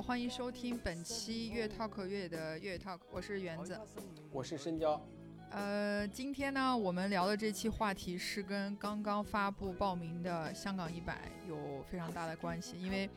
欢迎收听本期越 talk 越野的越野 talk，我是园子，我是深交。呃，今天呢，我们聊的这期话题是跟刚刚发布报名的香港一百有非常大的关系，因为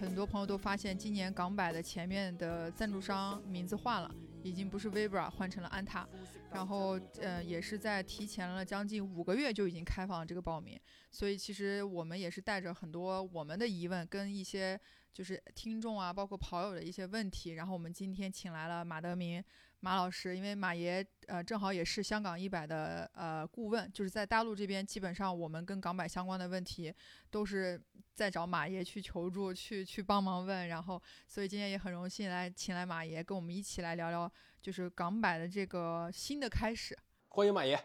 很多朋友都发现今年港百的前面的赞助商名字换了，已经不是 Vibra 换成了安踏。然后，呃，也是在提前了将近五个月就已经开放这个报名，所以其实我们也是带着很多我们的疑问，跟一些就是听众啊，包括跑友的一些问题，然后我们今天请来了马德明。马老师，因为马爷呃正好也是香港一百的呃顾问，就是在大陆这边，基本上我们跟港百相关的问题都是在找马爷去求助，去去帮忙问。然后，所以今天也很荣幸来请来马爷，跟我们一起来聊聊，就是港百的这个新的开始。欢迎马爷。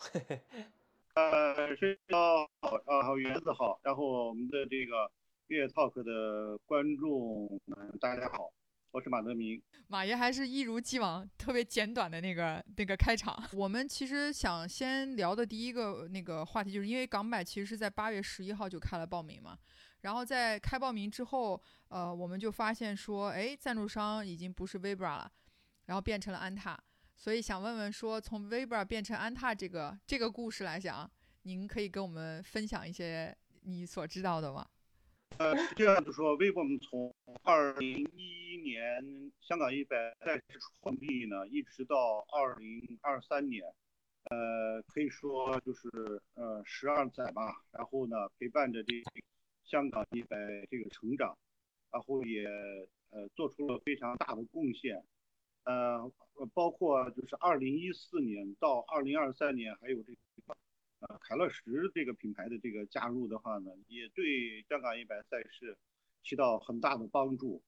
呃，是要呃园子好，然后我们的这个月 talk 的观众们大家好。我是马德明，马爷还是一如既往特别简短的那个那个开场。我们其实想先聊的第一个那个话题，就是因为港百其实是在八月十一号就开了报名嘛，然后在开报名之后，呃，我们就发现说，哎，赞助商已经不是 Vibra 了，然后变成了安踏，所以想问问说，从 Vibra 变成安踏这个这个故事来讲，您可以跟我们分享一些你所知道的吗？呃，这样就说，微博们从二零一一年香港一百赛事创立呢，一直到二零二三年，呃，可以说就是呃十二载吧。然后呢，陪伴着这香港一百这个成长，然后也呃做出了非常大的贡献。呃，包括就是二零一四年到二零二三年，还有这个。呃，凯乐石这个品牌的这个加入的话呢，也对香港一百赛事起到很大的帮助。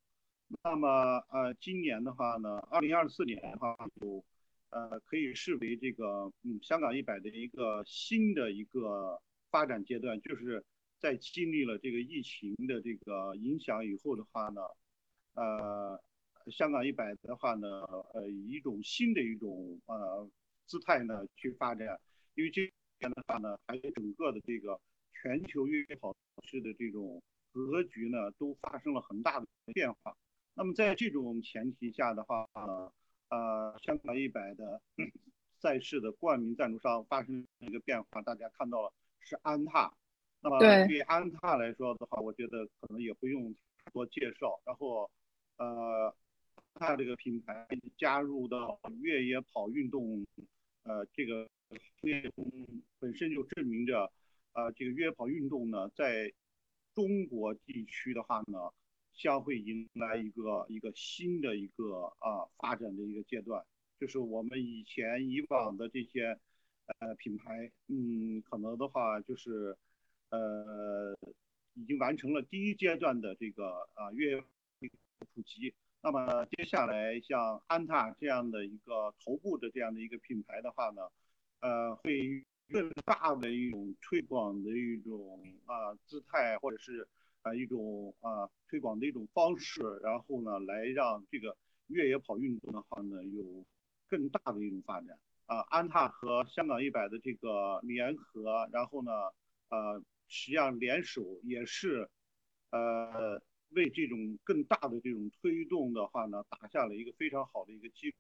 那么，呃，今年的话呢，二零二四年的话，有呃可以视为这个嗯香港一百的一个新的一个发展阶段，就是在经历了这个疫情的这个影响以后的话呢，呃，香港一百的话呢，呃，以一种新的一种呃姿态呢去发展，因为这。的话呢，还有整个的这个全球越野跑式的这种格局呢，都发生了很大的变化。那么在这种前提下的话呢，呃，香港一百的 赛事的冠名赞助商发生一个变化，大家看到了是安踏。那么对安踏来说的话，我觉得可能也不用多介绍。然后，呃，安踏这个品牌加入到越野跑运动，呃，这个。越野本身就证明着，呃，这个约跑运动呢，在中国地区的话呢，将会迎来一个一个新的一个啊发展的一个阶段。就是我们以前以往的这些呃品牌，嗯，可能的话就是呃已经完成了第一阶段的这个啊越野普及。那么接下来像安踏这样的一个头部的这样的一个品牌的话呢？呃，会更大的一种推广的一种啊姿态，或者是啊一种啊推广的一种方式，然后呢，来让这个越野跑运动的话呢，有更大的一种发展啊。安踏和香港一百的这个联合，然后呢，呃，实际上联手也是呃为这种更大的这种推动的话呢，打下了一个非常好的一个基础。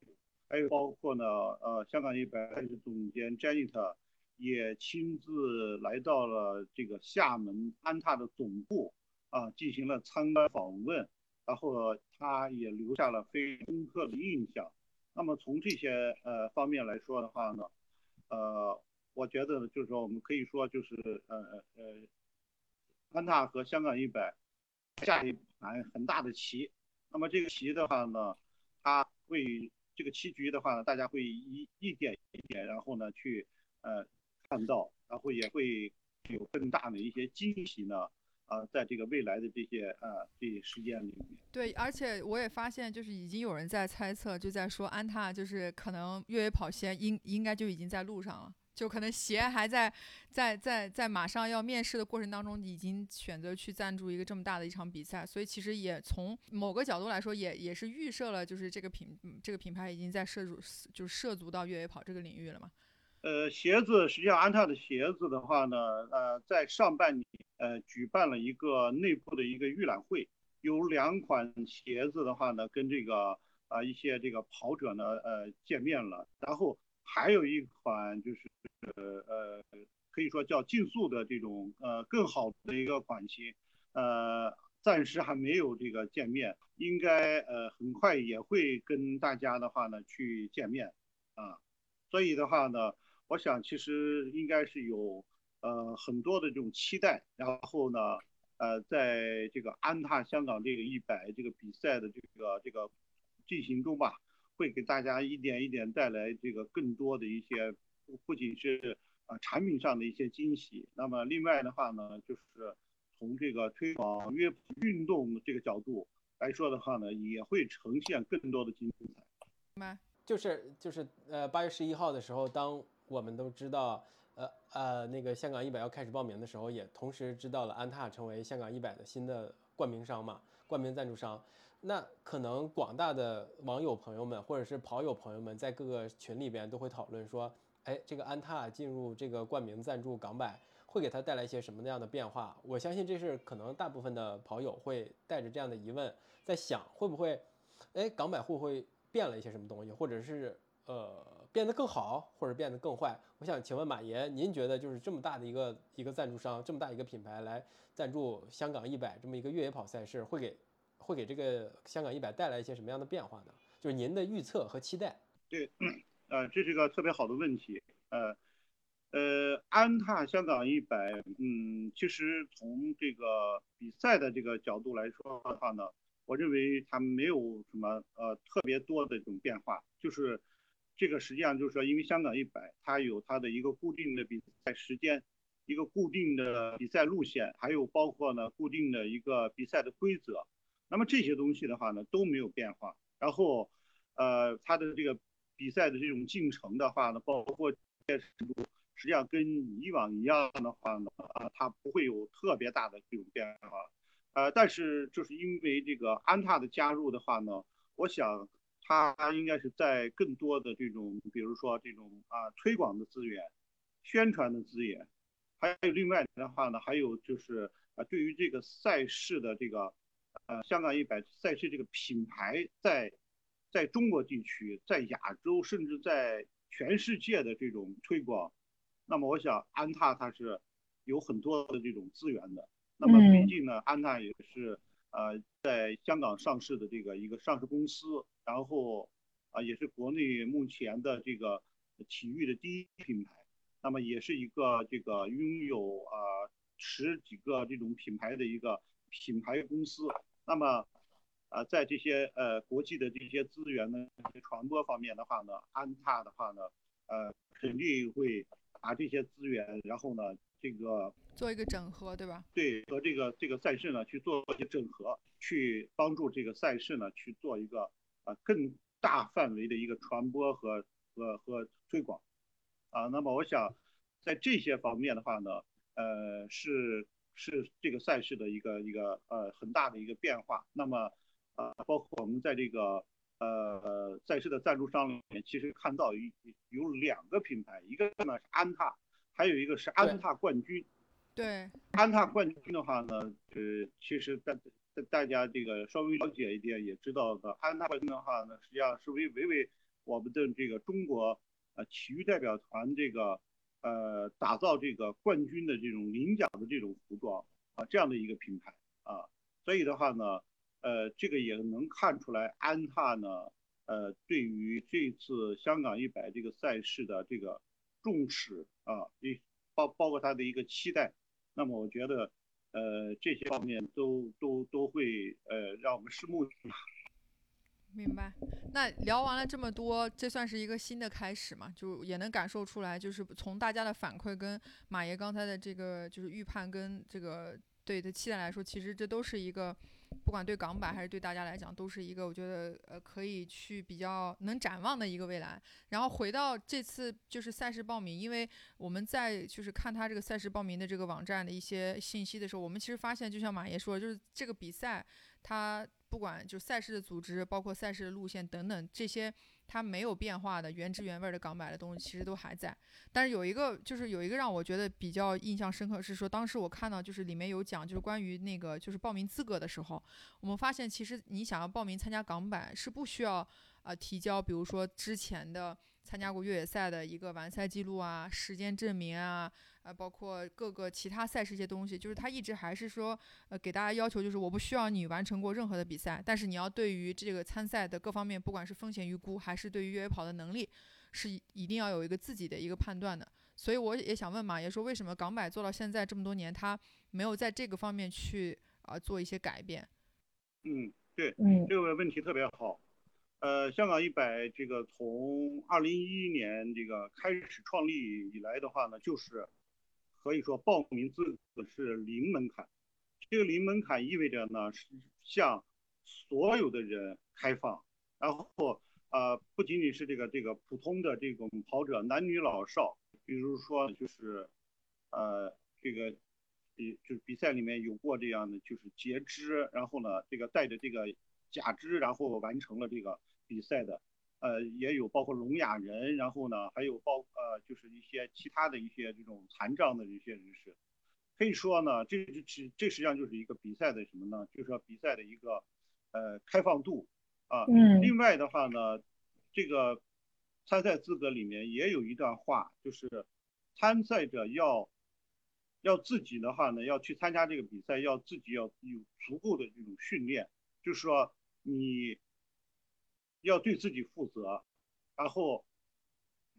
还有包括呢，呃，香港一百赛事总监 Janet 也亲自来到了这个厦门安踏的总部啊，进行了参观访问，然后他也留下了非常深刻的印象。那么从这些呃方面来说的话呢，呃，我觉得就是说我们可以说就是呃呃，安踏和香港一百下一盘很大的棋。那么这个棋的话呢，它会。这个棋局的话呢，大家会一一点一点，然后呢去呃看到，然后也会有更大的一些惊喜呢，呃，在这个未来的这些呃这些时间里面。对，而且我也发现，就是已经有人在猜测，就在说安踏就是可能越野跑鞋应应该就已经在路上了。就可能鞋还在，在在在马上要面试的过程当中，已经选择去赞助一个这么大的一场比赛，所以其实也从某个角度来说，也也是预设了，就是这个品这个品牌已经在涉足，就涉足到越野跑这个领域了嘛。呃，鞋子实际上安踏的鞋子的话呢，呃，在上半年呃举办了一个内部的一个预览会，有两款鞋子的话呢，跟这个啊一些这个跑者呢呃见面了，然后还有一款就是呃可以说叫竞速的这种呃更好的一个款型，呃暂时还没有这个见面，应该呃很快也会跟大家的话呢去见面啊，所以的话呢，我想其实应该是有呃很多的这种期待，然后呢。呃，在这个安踏香港这个一百这个比赛的这个这个进行中吧，会给大家一点一点带来这个更多的一些，不仅是啊产品上的一些惊喜，那么另外的话呢，就是从这个推广约运动这个角度来说的话呢，也会呈现更多的精彩。就是就是呃八月十一号的时候，当我们都知道。呃呃，那个香港一百要开始报名的时候，也同时知道了安踏成为香港一百的新的冠名商嘛，冠名赞助商。那可能广大的网友朋友们或者是跑友朋友们在各个群里边都会讨论说，哎，这个安踏进入这个冠名赞助港百，会给他带来一些什么样的变化？我相信这是可能大部分的跑友会带着这样的疑问在想，会不会，哎，港百会不会变了一些什么东西，或者是呃？变得更好，或者变得更坏？我想请问马爷，您觉得就是这么大的一个一个赞助商，这么大一个品牌来赞助香港一百这么一个越野跑赛事，会给会给这个香港一百带来一些什么样的变化呢？就是您的预测和期待。对，呃，这是一个特别好的问题。呃，呃，安踏香港一百，嗯，其实从这个比赛的这个角度来说的话呢，我认为它没有什么呃特别多的这种变化，就是。这个实际上就是说，因为香港一百它有它的一个固定的比赛时间，一个固定的比赛路线，还有包括呢固定的一个比赛的规则。那么这些东西的话呢都没有变化。然后，呃，它的这个比赛的这种进程的话呢，包括实际上跟以往一样的话呢，啊，它不会有特别大的这种变化。呃，但是就是因为这个安踏的加入的话呢，我想。它应该是在更多的这种，比如说这种啊推广的资源、宣传的资源，还有另外的话呢，还有就是啊对于这个赛事的这个呃香港一百赛事这个品牌在在中国地区、在亚洲甚至在全世界的这种推广，那么我想安踏它是有很多的这种资源的。那么毕竟呢，安踏也是。呃，在香港上市的这个一个上市公司，然后啊，也是国内目前的这个体育的第一品牌，那么也是一个这个拥有啊十几个这种品牌的一个品牌公司，那么啊，在这些呃国际的这些资源的传播方面的话呢，安踏的话呢，呃，肯定会把这些资源，然后呢。这个做一个整合，对吧？对，和这个这个赛事呢去做一些整合，去帮助这个赛事呢去做一个啊更大范围的一个传播和和和推广，啊，那么我想在这些方面的话呢，呃，是是这个赛事的一个一个呃很大的一个变化。那么呃，包括我们在这个呃赛事的赞助商里面，其实看到有有两个品牌，一个呢是安踏。还有一个是安踏冠军，对，安踏冠军的话呢，呃，其实大大大家这个稍微了解一点也知道的，安踏冠军的话呢，实际上是为为为我们的这个中国呃体育代表团这个呃打造这个冠军的这种领奖的这种服装啊这样的一个品牌啊，所以的话呢，呃，这个也能看出来安踏呢，呃，对于这次香港一百这个赛事的这个。重视啊，一包包括他的一个期待，那么我觉得，呃，这些方面都都都会呃让我们拭目以待。明白。那聊完了这么多，这算是一个新的开始嘛？就也能感受出来，就是从大家的反馈跟马爷刚才的这个就是预判跟这个对的期待来说，其实这都是一个。不管对港版还是对大家来讲，都是一个我觉得呃可以去比较能展望的一个未来。然后回到这次就是赛事报名，因为我们在就是看他这个赛事报名的这个网站的一些信息的时候，我们其实发现，就像马爷说，就是这个比赛它不管就赛事的组织，包括赛事的路线等等这些，它没有变化的原汁原味的港百的东西，其实都还在。但是有一个，就是有一个让我觉得比较印象深刻，是说当时我看到就是里面有讲，就是关于那个就是报名资格的时候，我们发现其实你想要报名参加港百是不需要呃提交，比如说之前的参加过越野赛的一个完赛记录啊、时间证明啊。啊，包括各个其他赛事一些东西，就是他一直还是说，呃，给大家要求就是我不需要你完成过任何的比赛，但是你要对于这个参赛的各方面，不管是风险预估还是对于越野跑的能力，是一定要有一个自己的一个判断的。所以我也想问马爷说，为什么港百做到现在这么多年，他没有在这个方面去啊做一些改变？嗯，对，嗯，这个问题特别好。呃，香港一百这个从二零一一年这个开始创立以来的话呢，就是。可以说报名资格是零门槛，这个零门槛意味着呢是向所有的人开放，然后呃不仅仅是这个这个普通的这种跑者，男女老少，比如说就是呃这个比就是比赛里面有过这样的就是截肢，然后呢这个带着这个假肢然后完成了这个比赛的。呃，也有包括聋哑人，然后呢，还有包呃，就是一些其他的一些这种残障的一些人士，可以说呢，这这这实际上就是一个比赛的什么呢？就是说比赛的一个呃开放度啊。嗯。另外的话呢，这个参赛资格里面也有一段话，就是参赛者要要自己的话呢，要去参加这个比赛，要自己要有足够的这种训练，就是说你。要对自己负责，然后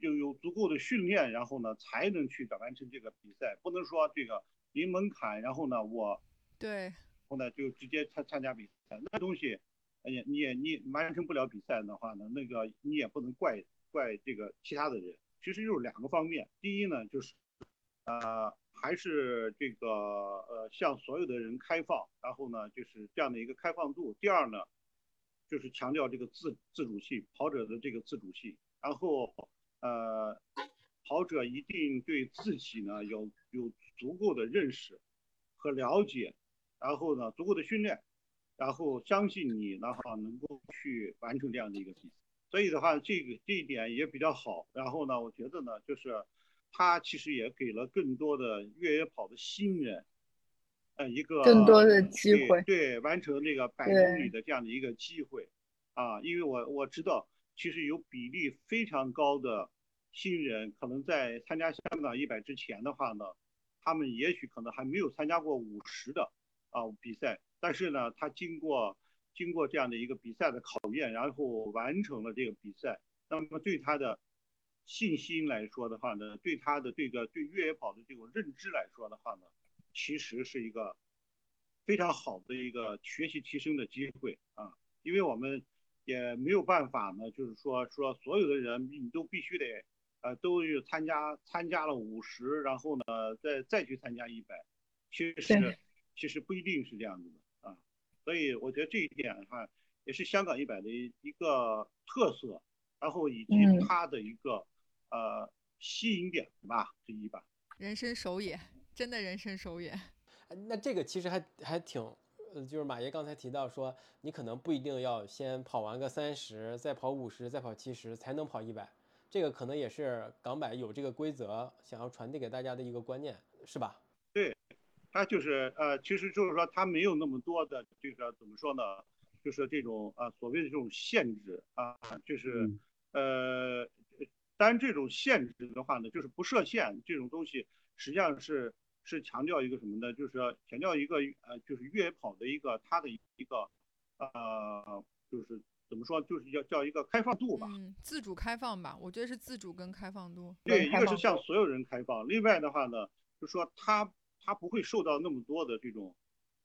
就有足够的训练，然后呢才能去完成这个比赛。不能说这个零门槛，然后呢我对，然后呢就直接参参加比赛，那东西，哎呀，你也你完成不了比赛的话呢，那个你也不能怪怪这个其他的人。其实就是两个方面，第一呢就是，呃，还是这个呃向所有的人开放，然后呢就是这样的一个开放度。第二呢。就是强调这个自自主性，跑者的这个自主性，然后呃，跑者一定对自己呢有有足够的认识和了解，然后呢足够的训练，然后相信你的话能够去完成这样的一个比赛。所以的话，这个这一点也比较好。然后呢，我觉得呢，就是他其实也给了更多的越野跑的新人。呃，一个更多的机会，对，完成这个百公里的这样的一个机会，啊，因为我我知道，其实有比例非常高的新人，可能在参加香港一百之前的话呢，他们也许可能还没有参加过五十的啊比赛，但是呢，他经过经过这样的一个比赛的考验，然后完成了这个比赛，那么对他的信心来说的话呢，对他的这个对越野跑的这种认知来说的话呢。其实是一个非常好的一个学习提升的机会啊，因为我们也没有办法呢，就是说说所有的人你都必须得呃都去参加参加了五十，然后呢再再去参加一百，其实其实不一定是这样子的啊，所以我觉得这一点的话也是香港一百的一个特色，然后以及它的一个呃吸引点吧之一吧，人生首演。真的人生首演，那这个其实还还挺，呃，就是马爷刚才提到说，你可能不一定要先跑完个三十，再跑五十，再跑七十，才能跑一百，这个可能也是港百有这个规则想要传递给大家的一个观念，是吧？对，他就是呃，其实就是说他没有那么多的这个怎么说呢，就是这种呃所谓的这种限制啊，就是呃，当然这种限制的话呢，就是不设限这种东西，实际上是。是强调一个什么呢？就是强调一个呃，就是越野跑的一个它的一个呃，就是怎么说，就是要叫一个开放度吧。嗯，自主开放吧，我觉得是自主跟开放度。对，一个是向所有人开放，另外的话呢，就说它它不会受到那么多的这种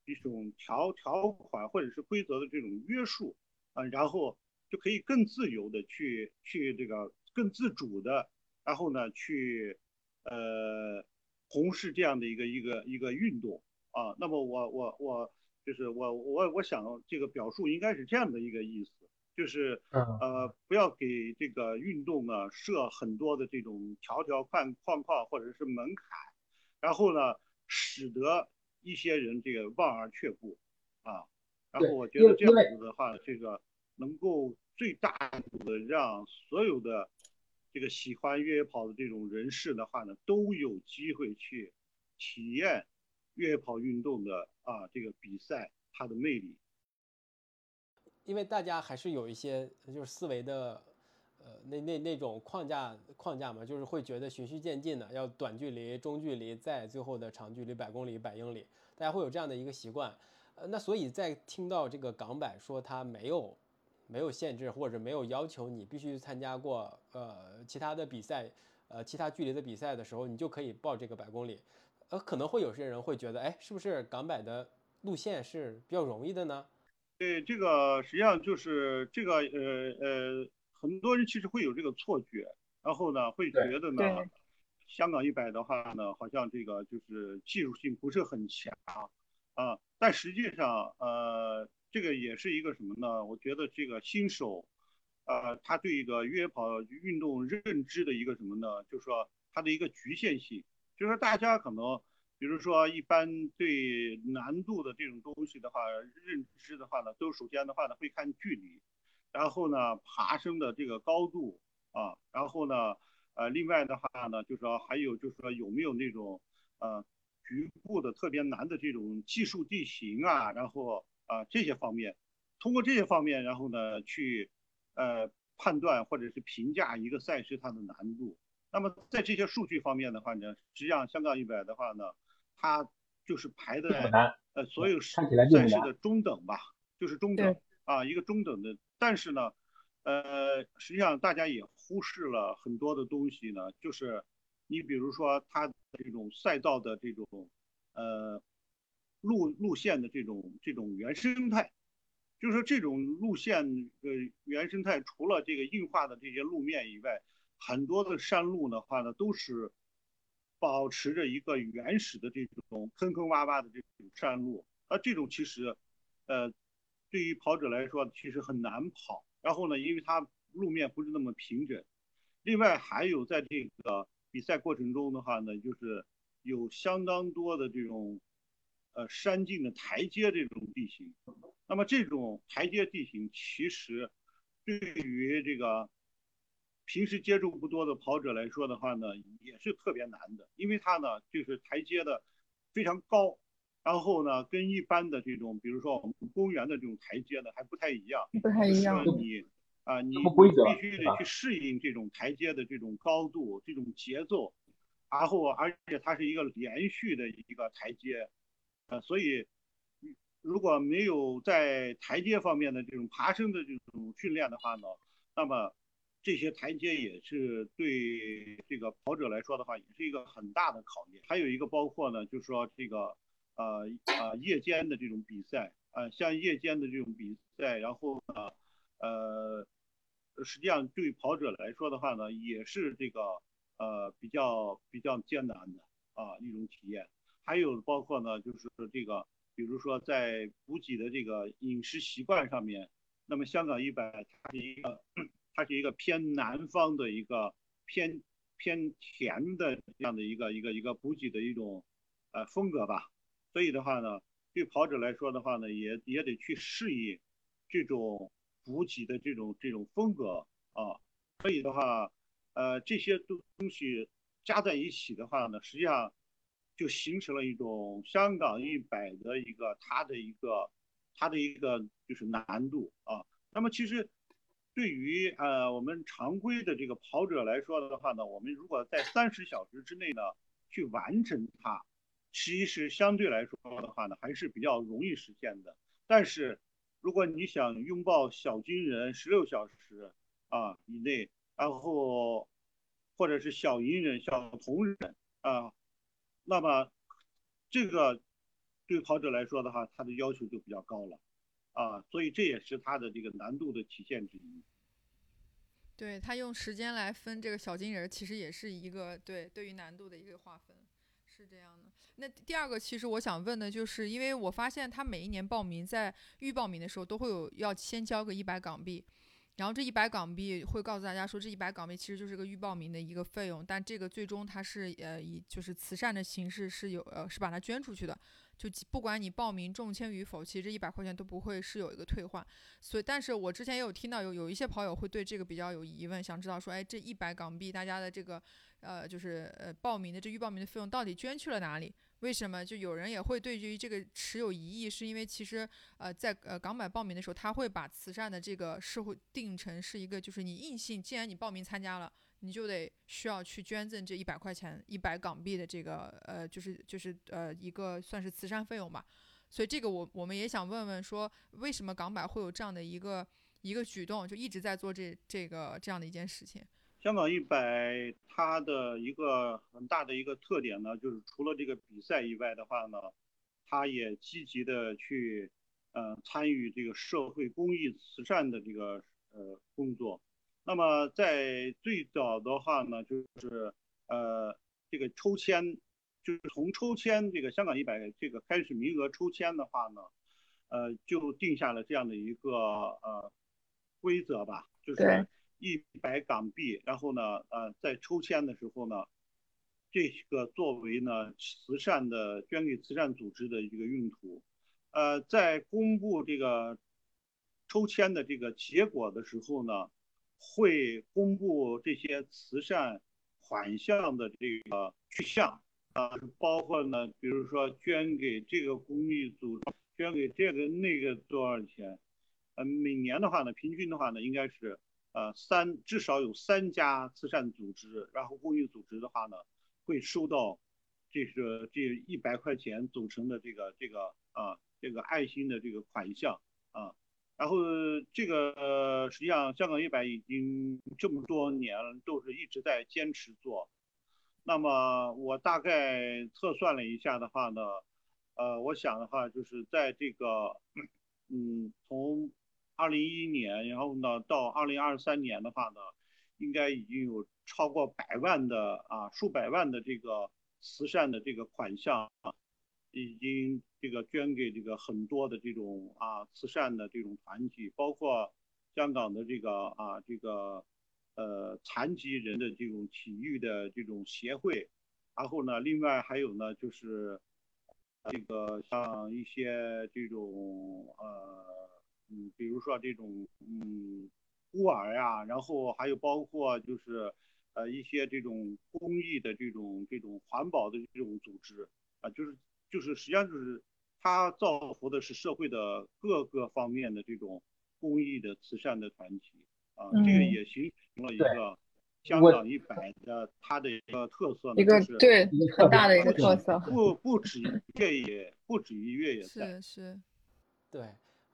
一种条条款或者是规则的这种约束啊，然后就可以更自由的去去这个更自主的，然后呢去呃。从事这样的一个一个一个运动。啊，那么我我我就是我我我想这个表述应该是这样的一个意思，就是呃不要给这个运动呢设很多的这种条条框框框或者是门槛，然后呢使得一些人这个望而却步啊，然后我觉得这样子的话，这个能够最大的让所有的这个喜欢越野跑的这种人士的话呢，都有机会去体验越野跑运动的啊这个比赛它的魅力。因为大家还是有一些就是思维的，呃，那那那种框架框架嘛，就是会觉得循序渐进的，要短距离、中距离，再最后的长距离，百公里、百英里，大家会有这样的一个习惯。呃，那所以在听到这个港百说它没有没有限制，或者没有要求你必须参加过呃其他的比赛，呃其他距离的比赛的时候，你就可以报这个百公里。呃，可能会有些人会觉得，哎，是不是港百的路线是比较容易的呢？对，这个实际上就是这个呃呃，很多人其实会有这个错觉，然后呢会觉得呢，香港一百的话呢，好像这个就是技术性不是很强啊，但实际上呃，这个也是一个什么呢？我觉得这个新手，呃，他对一个越野跑运动认知的一个什么呢？就是说他的一个局限性，就是说大家可能。比如说，一般对难度的这种东西的话，认知的话呢，都首先的话呢会看距离，然后呢爬升的这个高度啊，然后呢，呃，另外的话呢，就是说还有就是说有没有那种呃局部的特别难的这种技术地形啊，然后啊这些方面，通过这些方面，然后呢去呃判断或者是评价一个赛事它的难度。那么在这些数据方面的话呢，实际上香港一百的话呢。它就是排的呃所有赛事的中等吧，就是中等啊一个中等的，但是呢，呃实际上大家也忽视了很多的东西呢，就是你比如说它这种赛道的这种呃路路线的这种这种原生态，就是说这种路线的原生态除了这个硬化的这些路面以外，很多的山路的话呢都是。保持着一个原始的这种坑坑洼洼的这种山路，那，这种其实，呃，对于跑者来说其实很难跑。然后呢，因为它路面不是那么平整，另外还有在这个比赛过程中的话呢，就是有相当多的这种，呃，山径的台阶这种地形。那么这种台阶地形其实对于这个。平时接触不多的跑者来说的话呢，也是特别难的，因为它呢就是台阶的非常高，然后呢跟一般的这种，比如说我们公园的这种台阶呢还不太一样，不太一样。你啊，你必须得去适应这种台阶的这种高度、这种节奏，然后而且它是一个连续的一个台阶，呃，所以如果没有在台阶方面的这种爬升的这种训练的话呢，那么。这些台阶也是对这个跑者来说的话，也是一个很大的考验。还有一个包括呢，就是说这个呃呃夜间的这种比赛，呃像夜间的这种比赛，然后呢呃实际上对跑者来说的话呢，也是这个呃比较比较艰难的啊一种体验。还有包括呢，就是这个比如说在补给的这个饮食习惯上面，那么香港一百它是一个。它是一个偏南方的一个偏偏甜的这样的一个一个一个补给的一种呃风格吧，所以的话呢，对跑者来说的话呢，也也得去适应这种补给的这种这种风格啊，所以的话，呃，这些东东西加在一起的话呢，实际上就形成了一种香港一百的一个它的一个它的一个就是难度啊，那么其实。对于呃我们常规的这个跑者来说的话呢，我们如果在三十小时之内呢去完成它，其实相对来说的话呢还是比较容易实现的。但是如果你想拥抱小金人十六小时啊以内，然后或者是小银人、小铜人啊，那么这个对跑者来说的话，他的要求就比较高了。啊，所以这也是它的这个难度的体现之一。对他用时间来分这个小金人，其实也是一个对对于难度的一个划分，是这样的。那第二个，其实我想问的就是，因为我发现他每一年报名在预报名的时候都会有要先交个一百港币，然后这一百港币会告诉大家说，这一百港币其实就是个预报名的一个费用，但这个最终它是呃以就是慈善的形式是有呃是把它捐出去的，就不管你报名中签与否，其实这一百块钱都不会是有一个退换。所以，但是我之前也有听到有有一些跑友会对这个比较有疑问，想知道说，哎，这一百港币大家的这个呃就是呃报名的这预报名的费用到底捐去了哪里？为什么就有人也会对于这个持有疑义？是因为其实，呃，在呃港版报名的时候，他会把慈善的这个是会定成是一个，就是你硬性，既然你报名参加了，你就得需要去捐赠这一百块钱、一百港币的这个，呃，就是就是呃一个算是慈善费用吧。所以这个我我们也想问问说，为什么港版会有这样的一个一个举动，就一直在做这这个这样的一件事情？香港一百，它的一个很大的一个特点呢，就是除了这个比赛以外的话呢，它也积极的去，呃，参与这个社会公益慈善的这个呃工作。那么在最早的话呢，就是呃这个抽签，就是从抽签这个香港一百这个开始名额抽签的话呢，呃就定下了这样的一个呃规则吧，就是。一百港币，然后呢，呃，在抽签的时候呢，这个作为呢慈善的捐给慈善组织的一个用途，呃，在公布这个抽签的这个结果的时候呢，会公布这些慈善款项的这个去向，啊，包括呢，比如说捐给这个公益组，捐给这个那个多少钱，呃，每年的话呢，平均的话呢，应该是。呃，三至少有三家慈善组织，然后公益组织的话呢，会收到这个这一百块钱组成的这个这个啊这个爱心的这个款项啊，然后这个实际上香港一百已经这么多年了，都是一直在坚持做。那么我大概测算了一下的话呢，呃，我想的话就是在这个嗯从。二零一一年，然后呢，到二零二三年的话呢，应该已经有超过百万的啊，数百万的这个慈善的这个款项，已经这个捐给这个很多的这种啊慈善的这种团体，包括香港的这个啊这个呃残疾人的这种体育的这种协会，然后呢，另外还有呢就是这个像一些这种呃。嗯，比如说这种嗯孤儿呀，然后还有包括就是呃一些这种公益的这种这种环保的这种组织啊，就是就是实际上就是他造福的是社会的各个方面的这种公益的慈善的团体啊，这个也形成了一个香港一百的它的一个特色，一个对很大的一个特色，不不止越野，不止于越野赛，是是，对。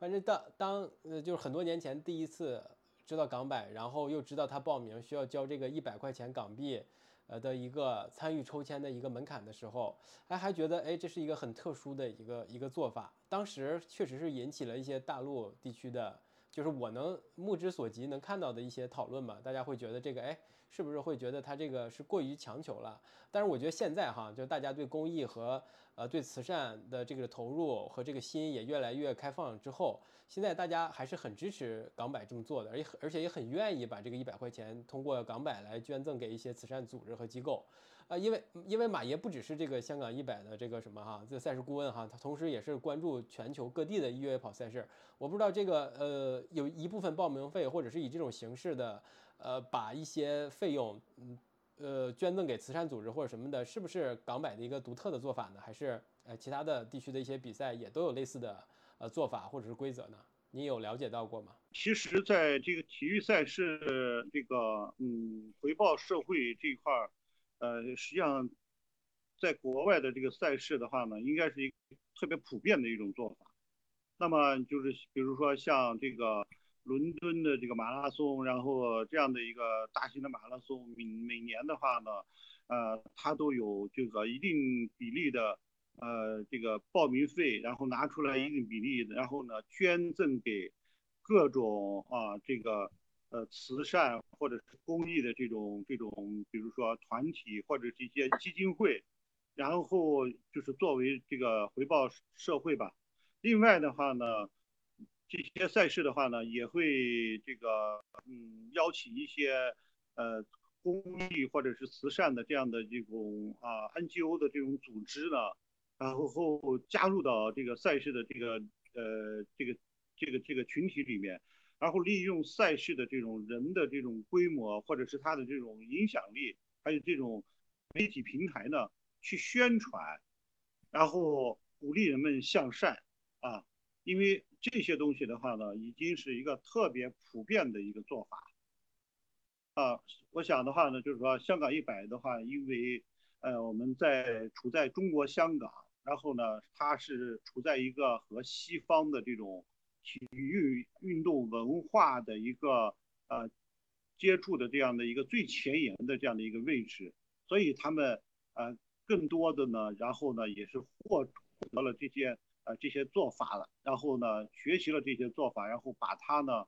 反正当当呃，就是很多年前第一次知道港百，然后又知道他报名需要交这个一百块钱港币，呃的一个参与抽签的一个门槛的时候，哎，还觉得哎，这是一个很特殊的一个一个做法。当时确实是引起了一些大陆地区的，就是我能目之所及能看到的一些讨论嘛。大家会觉得这个哎，是不是会觉得他这个是过于强求了？但是我觉得现在哈，就大家对公益和呃，对慈善的这个投入和这个心也越来越开放之后，现在大家还是很支持港百这么做的，而且而且也很愿意把这个一百块钱通过港百来捐赠给一些慈善组织和机构，啊，因为因为马爷不只是这个香港一百的这个什么哈，这赛事顾问哈，他同时也是关注全球各地的越野跑赛事。我不知道这个呃，有一部分报名费或者是以这种形式的，呃，把一些费用嗯。呃，捐赠给慈善组织或者什么的，是不是港百的一个独特的做法呢？还是呃其他的地区的一些比赛也都有类似的呃做法或者是规则呢？你有了解到过吗？其实，在这个体育赛事这个嗯回报社会这一块儿，呃，实际上在国外的这个赛事的话呢，应该是一个特别普遍的一种做法。那么就是比如说像这个。伦敦的这个马拉松，然后这样的一个大型的马拉松，每每年的话呢，呃，它都有这个一定比例的，呃，这个报名费，然后拿出来一定比例，然后呢，捐赠给各种啊这个呃慈善或者是公益的这种这种，比如说团体或者这些基金会，然后就是作为这个回报社会吧。另外的话呢。这些赛事的话呢，也会这个嗯邀请一些呃公益或者是慈善的这样的这种啊 NGO 的这种组织呢，然后后加入到这个赛事的这个呃这个这个这个群体里面，然后利用赛事的这种人的这种规模或者是他的这种影响力，还有这种媒体平台呢，去宣传，然后鼓励人们向善啊，因为。这些东西的话呢，已经是一个特别普遍的一个做法，啊，我想的话呢，就是说香港一百的话，因为呃我们在处在中国香港，然后呢，它是处在一个和西方的这种体育运动文化的一个呃接触的这样的一个最前沿的这样的一个位置，所以他们呃更多的呢，然后呢也是获得了这些。呃，这些做法了，然后呢，学习了这些做法，然后把它呢，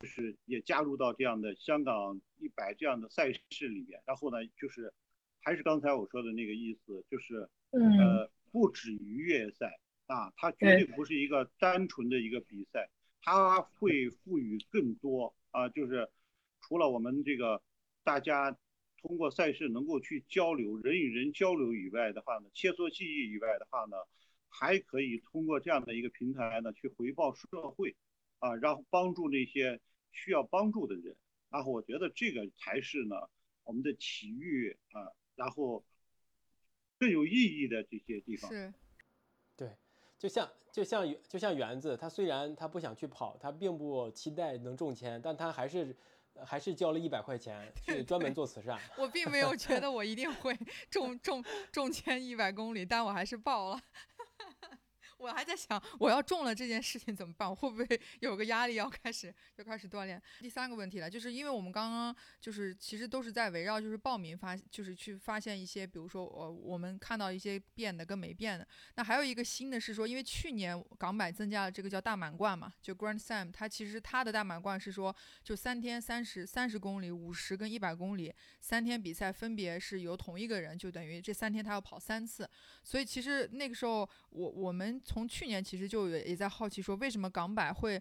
就是也加入到这样的香港一百这样的赛事里面，然后呢，就是还是刚才我说的那个意思，就是呃，不止于越野赛啊，它绝对不是一个单纯的一个比赛，它会赋予更多啊，就是除了我们这个大家通过赛事能够去交流，人与人交流以外的话呢，切磋技艺以外的话呢。还可以通过这样的一个平台呢，去回报社会，啊，然后帮助那些需要帮助的人。然后我觉得这个才是呢，我们的体育啊，然后更有意义的这些地方。是，对，就像就像就像园子，他虽然他不想去跑，他并不期待能中签，但他还是还是交了一百块钱去专门做慈善。我并没有觉得我一定会中中中签一百公里，但我还是报了。我还在想，我要中了这件事情怎么办？我会不会 有个压力要开始要开始锻炼？第三个问题了，就是因为我们刚刚就是其实都是在围绕就是报名发，就是去发现一些，比如说我我们看到一些变的跟没变的。那还有一个新的是说，因为去年港百增加了这个叫大满贯嘛，就 Grand Slam，它其实它的大满贯是说就三天三十三十公里、五十跟一百公里三天比赛分别是由同一个人，就等于这三天他要跑三次。所以其实那个时候我我们。从去年其实就也在好奇说，为什么港百会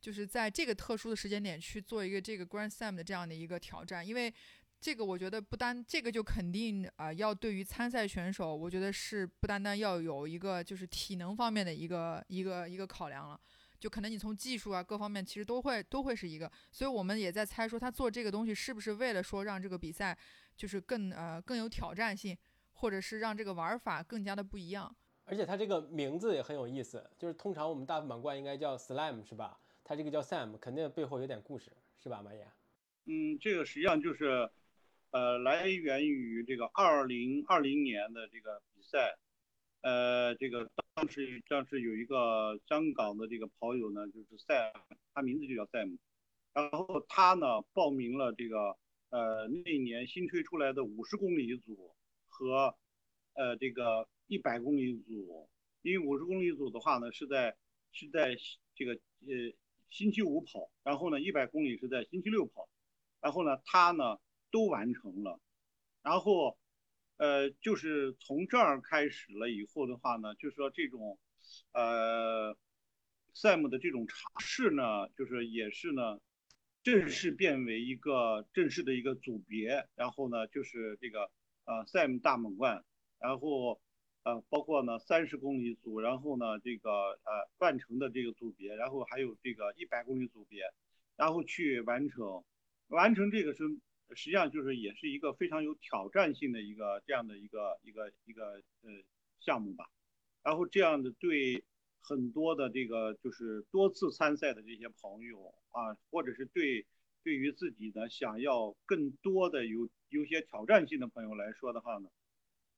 就是在这个特殊的时间点去做一个这个 Grand Slam 的这样的一个挑战？因为这个我觉得不单这个就肯定啊，要对于参赛选手，我觉得是不单单要有一个就是体能方面的一个一个一个考量了，就可能你从技术啊各方面其实都会都会是一个。所以我们也在猜说，他做这个东西是不是为了说让这个比赛就是更呃更有挑战性，或者是让这个玩法更加的不一样。而且它这个名字也很有意思，就是通常我们大满贯应该叫 Slam 是吧？它这个叫 Sam，肯定背后有点故事，是吧，马岩？嗯，这个实际上就是，呃，来源于这个二零二零年的这个比赛，呃，这个当时当时有一个香港的这个跑友呢，就是 Sam，他名字就叫 Sam，然后他呢报名了这个呃那年新推出来的五十公里组和呃这个。一百公里组，因为五十公里组的话呢，是在是在这个呃星期五跑，然后呢一百公里是在星期六跑，然后呢他呢都完成了，然后呃就是从这儿开始了以后的话呢，就是说这种呃，sam 的这种尝试呢，就是也是呢正式变为一个正式的一个组别，然后呢就是这个呃 sam 大满贯，然后。呃，包括呢三十公里组，然后呢这个呃半程的这个组别，然后还有这个一百公里组别，然后去完成，完成这个是实际上就是也是一个非常有挑战性的一个这样的一个一个一个呃项目吧，然后这样的对很多的这个就是多次参赛的这些朋友啊，或者是对对于自己呢想要更多的有有些挑战性的朋友来说的话呢。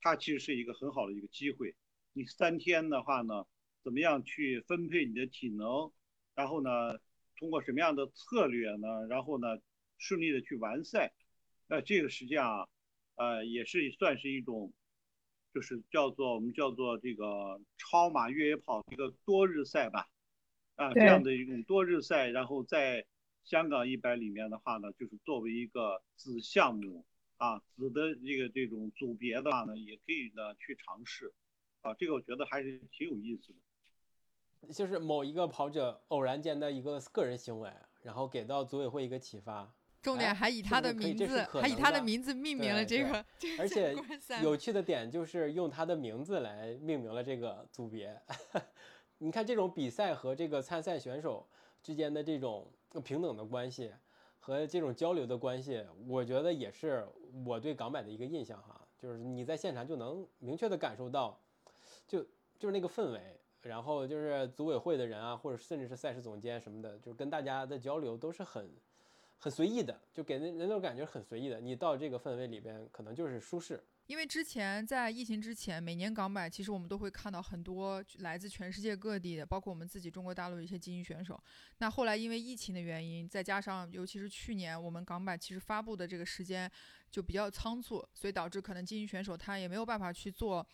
它其实是一个很好的一个机会。你三天的话呢，怎么样去分配你的体能？然后呢，通过什么样的策略呢？然后呢，顺利的去完赛。那这个实际上，呃，也是算是一种，就是叫做我们叫做这个超马越野跑一个多日赛吧。啊，这样的一种多日赛，然后在香港一百里面的话呢，就是作为一个子项目。啊，子的这个这种组别的话呢，也可以呢去尝试，啊，这个我觉得还是挺有意思的。就是某一个跑者偶然间的一个个人行为，然后给到组委会一个启发。重点还以他的名字，还以他的名字命名了这个。而且有趣的点就是用他的名字来命名了这个组别。你看这种比赛和这个参赛选手之间的这种平等的关系和这种交流的关系，我觉得也是我对港版的一个印象哈。就是你在现场就能明确的感受到，就就是那个氛围，然后就是组委会的人啊，或者甚至是赛事总监什么的，就是跟大家的交流都是很。很随意的，就给人人那种感觉很随意的。你到这个氛围里边，可能就是舒适。因为之前在疫情之前，每年港百其实我们都会看到很多来自全世界各地的，包括我们自己中国大陆的一些精英选手。那后来因为疫情的原因，再加上尤其是去年我们港百其实发布的这个时间就比较仓促，所以导致可能精英选手他也没有办法去做，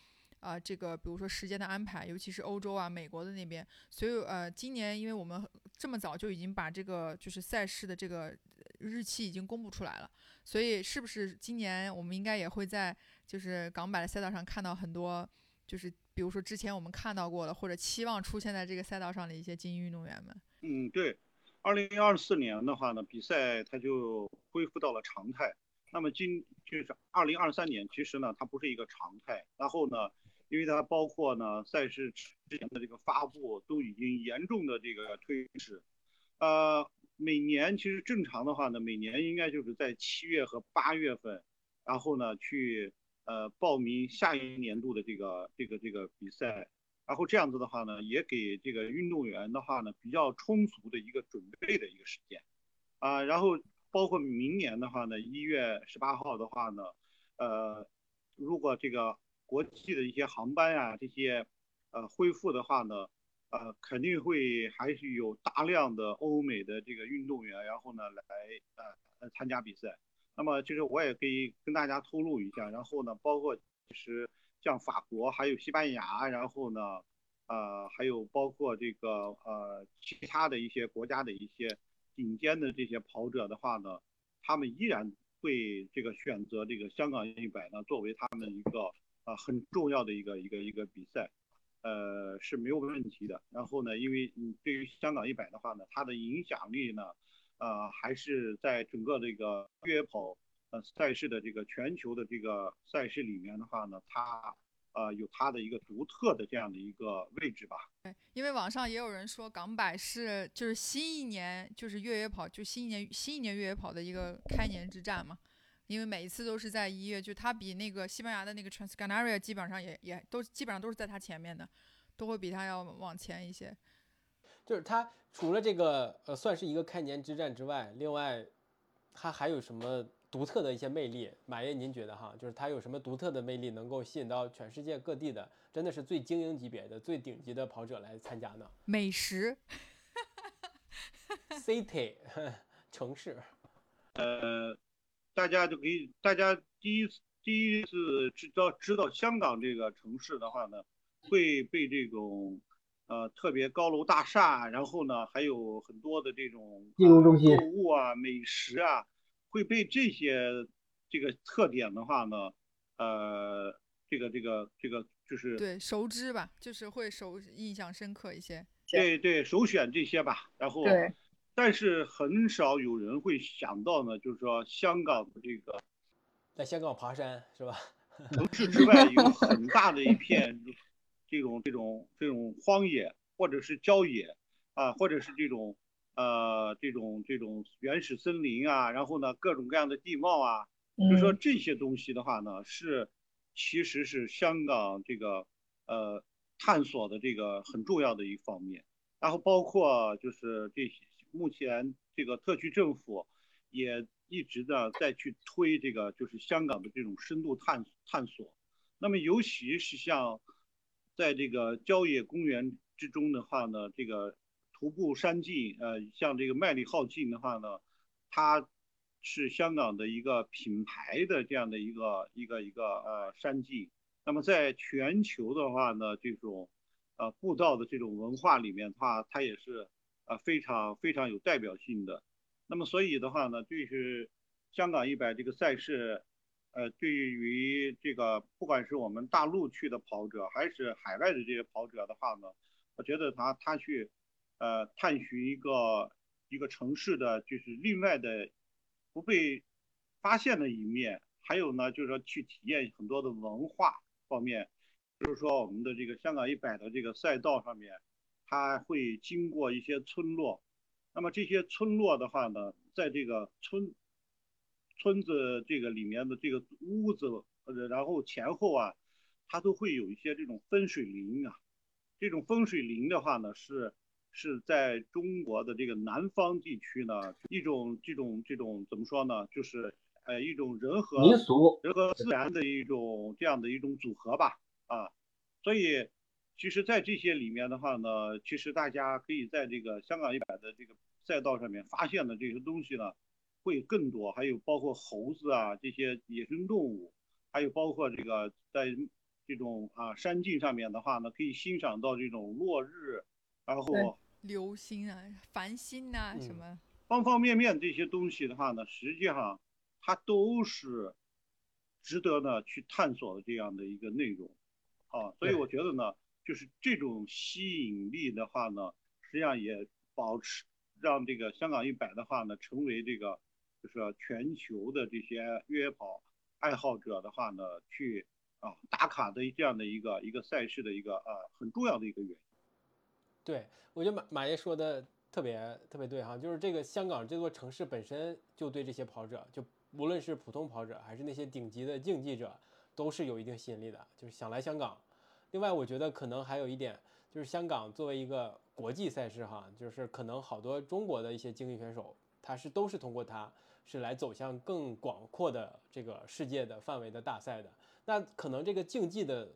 啊，这个比如说时间的安排，尤其是欧洲啊、美国的那边。所以呃，今年因为我们这么早就已经把这个就是赛事的这个。日期已经公布出来了，所以是不是今年我们应该也会在就是港版的赛道上看到很多，就是比如说之前我们看到过的或者期望出现在这个赛道上的一些精英运动员们？嗯，对，二零二四年的话呢，比赛它就恢复到了常态。那么今就是二零二三年，其实呢它不是一个常态。然后呢，因为它包括呢赛事之前的这个发布都已经严重的这个推迟，呃。每年其实正常的话呢，每年应该就是在七月和八月份，然后呢去呃报名下一年度的这个这个这个比赛，然后这样子的话呢，也给这个运动员的话呢比较充足的一个准备的一个时间，啊，然后包括明年的话呢，一月十八号的话呢，呃，如果这个国际的一些航班啊这些呃恢复的话呢。呃，肯定会还是有大量的欧美的这个运动员，然后呢来呃参加比赛。那么其实我也可以跟大家透露一下，然后呢，包括其实像法国还有西班牙，然后呢，呃还有包括这个呃其他的一些国家的一些顶尖的这些跑者的话呢，他们依然会这个选择这个香港一百呢作为他们一个呃很重要的一个一个一个比赛。呃是没有问题的。然后呢，因为你对于香港一百的话呢，它的影响力呢，呃，还是在整个这个越野跑呃赛事的这个全球的这个赛事里面的话呢，它呃有它的一个独特的这样的一个位置吧。对，因为网上也有人说港百是就是新一年就是越野跑就新一年新一年越野跑的一个开年之战嘛。因为每一次都是在一月，就它比那个西班牙的那个 Transcanaria 基本上也也都基本上都是在它前面的，都会比它要往前一些。就是它除了这个呃算是一个开年之战之外，另外它还有什么独特的一些魅力？马爷您觉得哈，就是它有什么独特的魅力能够吸引到全世界各地的真的是最精英级别的、最顶级的跑者来参加呢？美食，City 城市，呃。大家就可以，大家第一次第一次知道知道香港这个城市的话呢，会被这种呃特别高楼大厦，然后呢还有很多的这种金融中心、购物啊、美食啊，会被这些这个特点的话呢，呃，这个这个这个就是对熟知吧，就是会熟印象深刻一些。对对，首选这些吧，然后。但是很少有人会想到呢，就是说香港的这个，在香港爬山是吧？城市之外有很大的一片这种这种这种荒野，或者是郊野啊，或者是这种呃这种这种原始森林啊，然后呢各种各样的地貌啊，就说这些东西的话呢，是其实是香港这个呃探索的这个很重要的一方面，然后包括就是这些。目前这个特区政府也一直的在去推这个，就是香港的这种深度探探索。那么尤其是像在这个郊野公园之中的话呢，这个徒步山径，呃，像这个麦理浩径的话呢，它是香港的一个品牌的这样的一个一个一个呃山径。那么在全球的话呢，这种呃步道的这种文化里面的话，它也是。呃，非常非常有代表性的。那么，所以的话呢，对是香港一百这个赛事，呃，对于这个不管是我们大陆去的跑者，还是海外的这些跑者的话呢，我觉得他他去呃探寻一个一个城市的就是另外的不被发现的一面，还有呢就是说去体验很多的文化方面，比如说我们的这个香港一百的这个赛道上面，它会经过一些村落，那么这些村落的话呢，在这个村村子这个里面的这个屋子，呃，然后前后啊，它都会有一些这种分水岭啊。这种分水岭的话呢，是是在中国的这个南方地区呢，一种这种这种怎么说呢？就是呃一种人和民俗、人和自然的一种这样的一种组合吧。啊，所以其实，在这些里面的话呢，其实大家可以在这个香港一百的这个赛道上面发现的这些东西呢。会更多，还有包括猴子啊这些野生动物，还有包括这个在这种啊山径上面的话呢，可以欣赏到这种落日，然后流星啊、繁星啊什么方方面面这些东西的话呢，实际上它都是值得呢去探索的这样的一个内容啊，所以我觉得呢，就是这种吸引力的话呢，实际上也保持让这个香港一百的话呢，成为这个。就是全球的这些越野跑爱好者的话呢，去啊打卡的这样的一个一个赛事的一个呃很重要的一个原因。对，我觉得马马爷说的特别特别对哈，就是这个香港这座城市本身就对这些跑者，就无论是普通跑者还是那些顶级的竞技者，都是有一定吸引力的，就是想来香港。另外，我觉得可能还有一点，就是香港作为一个国际赛事哈，就是可能好多中国的一些精英选手，他是都是通过他。是来走向更广阔的这个世界的范围的大赛的，那可能这个竞技的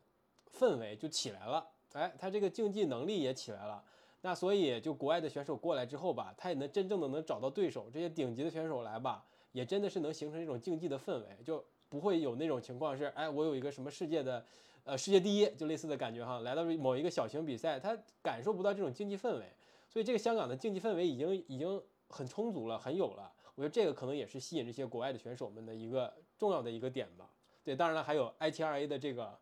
氛围就起来了，哎，他这个竞技能力也起来了，那所以就国外的选手过来之后吧，他也能真正的能找到对手，这些顶级的选手来吧，也真的是能形成一种竞技的氛围，就不会有那种情况是，哎，我有一个什么世界的，呃，世界第一就类似的感觉哈，来到某一个小型比赛，他感受不到这种竞技氛围，所以这个香港的竞技氛围已经已经很充足了，很有了。我觉得这个可能也是吸引这些国外的选手们的一个重要的一个点吧。对，当然了，还有 ITRA 的这个，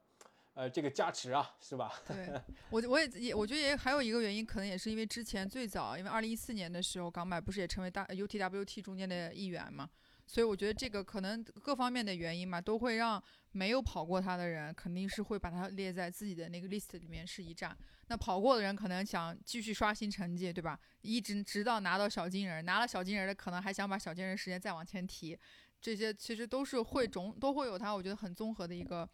呃，这个加持啊，是吧？对，我我也也我觉得也还有一个原因，可能也是因为之前最早，因为二零一四年的时候，港版不是也成为大 UTWT 中间的一员嘛。所以我觉得这个可能各方面的原因嘛，都会让没有跑过他的人，肯定是会把它列在自己的那个 list 里面是一站。那跑过的人可能想继续刷新成绩，对吧？一直直到拿到小金人，拿了小金人的可能还想把小金人时间再往前提，这些其实都是会总都会有它，我觉得很综合的一个。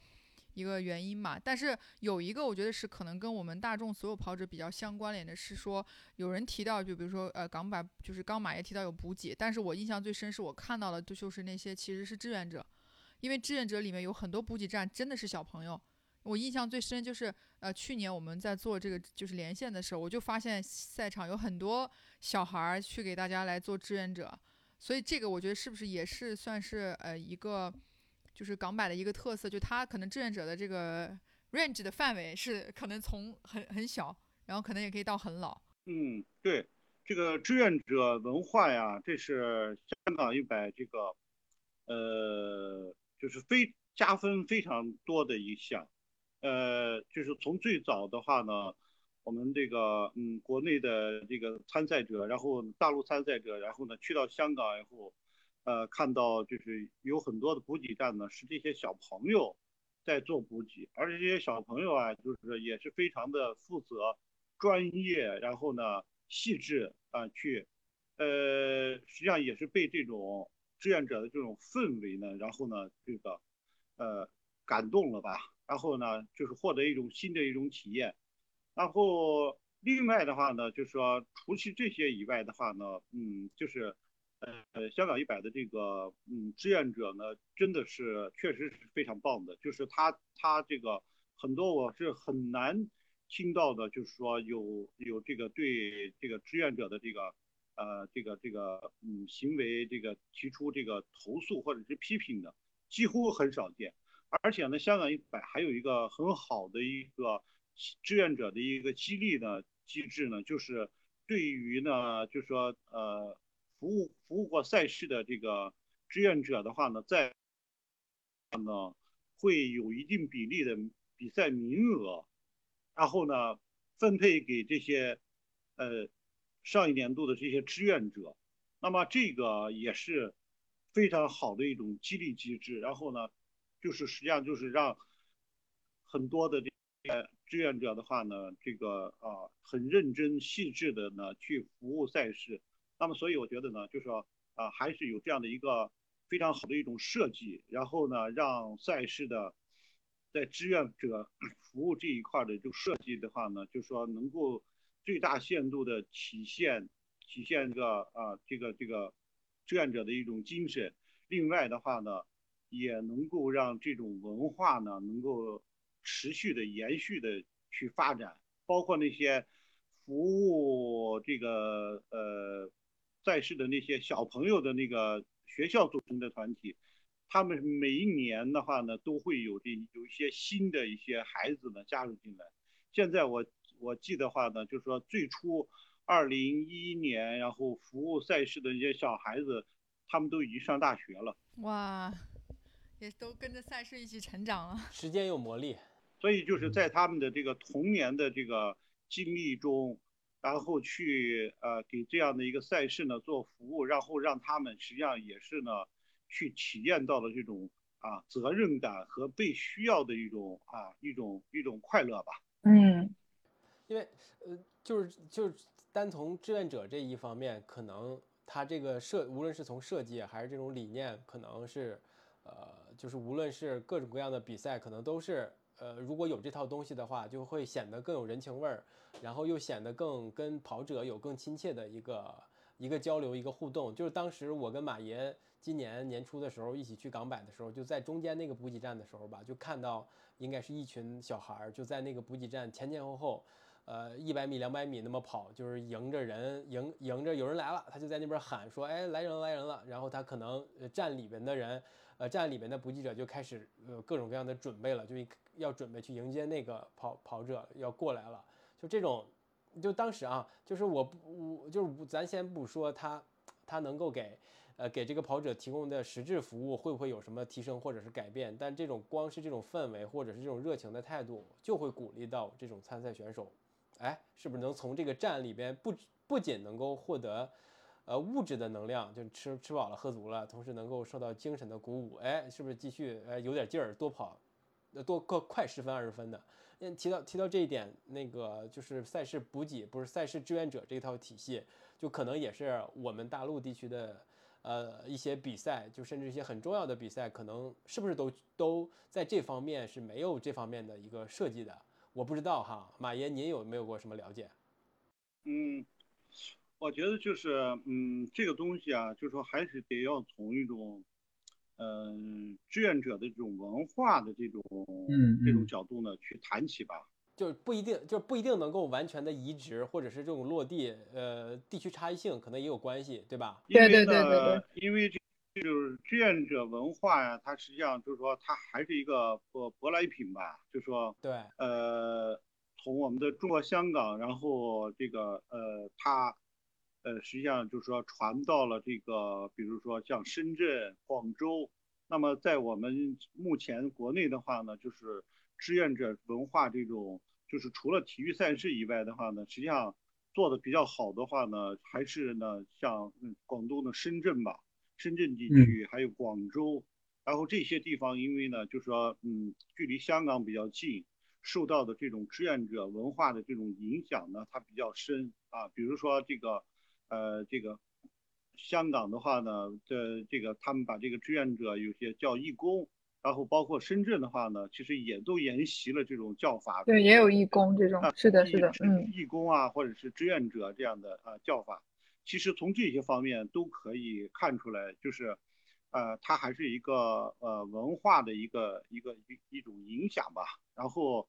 一个原因嘛，但是有一个我觉得是可能跟我们大众所有跑者比较相关联的，是说有人提到，就比如说呃港版，就是刚马也提到有补给，但是我印象最深是我看到的就就是那些其实是志愿者，因为志愿者里面有很多补给站真的是小朋友，我印象最深就是呃去年我们在做这个就是连线的时候，我就发现赛场有很多小孩儿去给大家来做志愿者，所以这个我觉得是不是也是算是呃一个。就是港版的一个特色，就它可能志愿者的这个 range 的范围是可能从很很小，然后可能也可以到很老。嗯，对，这个志愿者文化呀，这是香港一百这个，呃，就是非加分非常多的一项。呃，就是从最早的话呢，我们这个嗯国内的这个参赛者，然后大陆参赛者，然后呢去到香港以后。呃，看到就是有很多的补给站呢，是这些小朋友在做补给，而且这些小朋友啊，就是也是非常的负责、专业，然后呢细致啊，去，呃，实际上也是被这种志愿者的这种氛围呢，然后呢这个呃感动了吧，然后呢就是获得一种新的一种体验，然后另外的话呢，就是说除去这些以外的话呢，嗯，就是。呃，香港一百的这个嗯志愿者呢，真的是确实是非常棒的。就是他他这个很多我是很难听到的，就是说有有这个对这个志愿者的这个呃这个这个嗯行为这个提出这个投诉或者是批评的，几乎很少见。而且呢，香港一百还有一个很好的一个志愿者的一个激励的机制呢，就是对于呢，就是说呃。服务服务过赛事的这个志愿者的话呢，在呢会有一定比例的比赛名额，然后呢分配给这些呃上一年度的这些志愿者。那么这个也是非常好的一种激励机制。然后呢，就是实际上就是让很多的这些志愿者的话呢，这个啊很认真细致的呢去服务赛事。那么所以我觉得呢，就是说啊还是有这样的一个。非常好的一种设计，然后呢，让赛事的在志愿者 服务这一块的这个设计的话呢，就是说能够最大限度的体现体现这个啊这个这个志愿者的一种精神。另外的话呢，也能够让这种文化呢能够持续的延续的去发展，包括那些服务这个呃赛事的那些小朋友的那个。学校组成的团体，他们每一年的话呢，都会有这有一些新的一些孩子呢加入进来。现在我我记得话呢，就是说最初二零一一年，然后服务赛事的一些小孩子，他们都已经上大学了。哇，也都跟着赛事一起成长了。时间有魔力，所以就是在他们的这个童年的这个经历中。然后去呃给这样的一个赛事呢做服务，然后让他们实际上也是呢去体验到了这种啊责任感和被需要的一种啊一种一种快乐吧。嗯，因为呃就是就是单从志愿者这一方面，可能他这个设无论是从设计还是这种理念，可能是呃就是无论是各种各样的比赛，可能都是。呃，如果有这套东西的话，就会显得更有人情味儿，然后又显得更跟跑者有更亲切的一个一个交流、一个互动。就是当时我跟马爷今年年初的时候一起去港百的时候，就在中间那个补给站的时候吧，就看到应该是一群小孩儿就在那个补给站前前后后，呃，一百米、两百米那么跑，就是迎着人，迎迎着有人来了，他就在那边喊说：“哎，来人了，来人了。”然后他可能站里边的人，呃，站里边的补给者就开始呃各种各样的准备了，就。要准备去迎接那个跑跑者要过来了，就这种，就当时啊，就是我不，我就是咱先不说他，他能够给，呃，给这个跑者提供的实质服务会不会有什么提升或者是改变？但这种光是这种氛围或者是这种热情的态度，就会鼓励到这种参赛选手，哎，是不是能从这个站里边不不仅能够获得，呃，物质的能量，就吃吃饱了喝足了，同时能够受到精神的鼓舞，哎，是不是继续哎有点劲儿多跑？多快快十分二十分的，嗯，提到提到这一点，那个就是赛事补给，不是赛事志愿者这套体系，就可能也是我们大陆地区的，呃，一些比赛，就甚至一些很重要的比赛，可能是不是都都在这方面是没有这方面的一个设计的？我不知道哈，马爷您有没有过什么了解？嗯，我觉得就是，嗯，这个东西啊，就是说还是得要从一种。嗯，志愿者的这种文化的这种，嗯，这种角度呢，去谈起吧，就是不一定，就是不一定能够完全的移植，或者是这种落地，呃，地区差异性可能也有关系，对吧？对对对对对。因为这就是志愿者文化呀，它实际上就是说，它还是一个舶舶来品吧，就是说，对，呃，从我们的中国香港，然后这个，呃，它。呃，实际上就是说传到了这个，比如说像深圳、广州，那么在我们目前国内的话呢，就是志愿者文化这种，就是除了体育赛事以外的话呢，实际上做的比较好的话呢，还是呢像广东的深圳吧，深圳地区还有广州，然后这些地方因为呢，就是说嗯，距离香港比较近，受到的这种志愿者文化的这种影响呢，它比较深。啊，比如说这个。呃，这个香港的话呢，这这个他们把这个志愿者有些叫义工，然后包括深圳的话呢，其实也都沿袭了这种叫法。对，也有义工这种。是的，是的，嗯，义工啊，或者是志愿者这样的啊叫法，其实从这些方面都可以看出来，就是，呃，它还是一个呃文化的一个一个一一种影响吧。然后，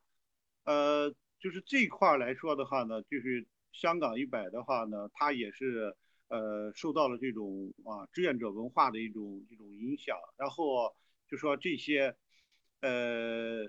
呃，就是这块来说的话呢，就是。香港一百的话呢，它也是呃受到了这种啊志愿者文化的一种一种影响，然后就说这些呃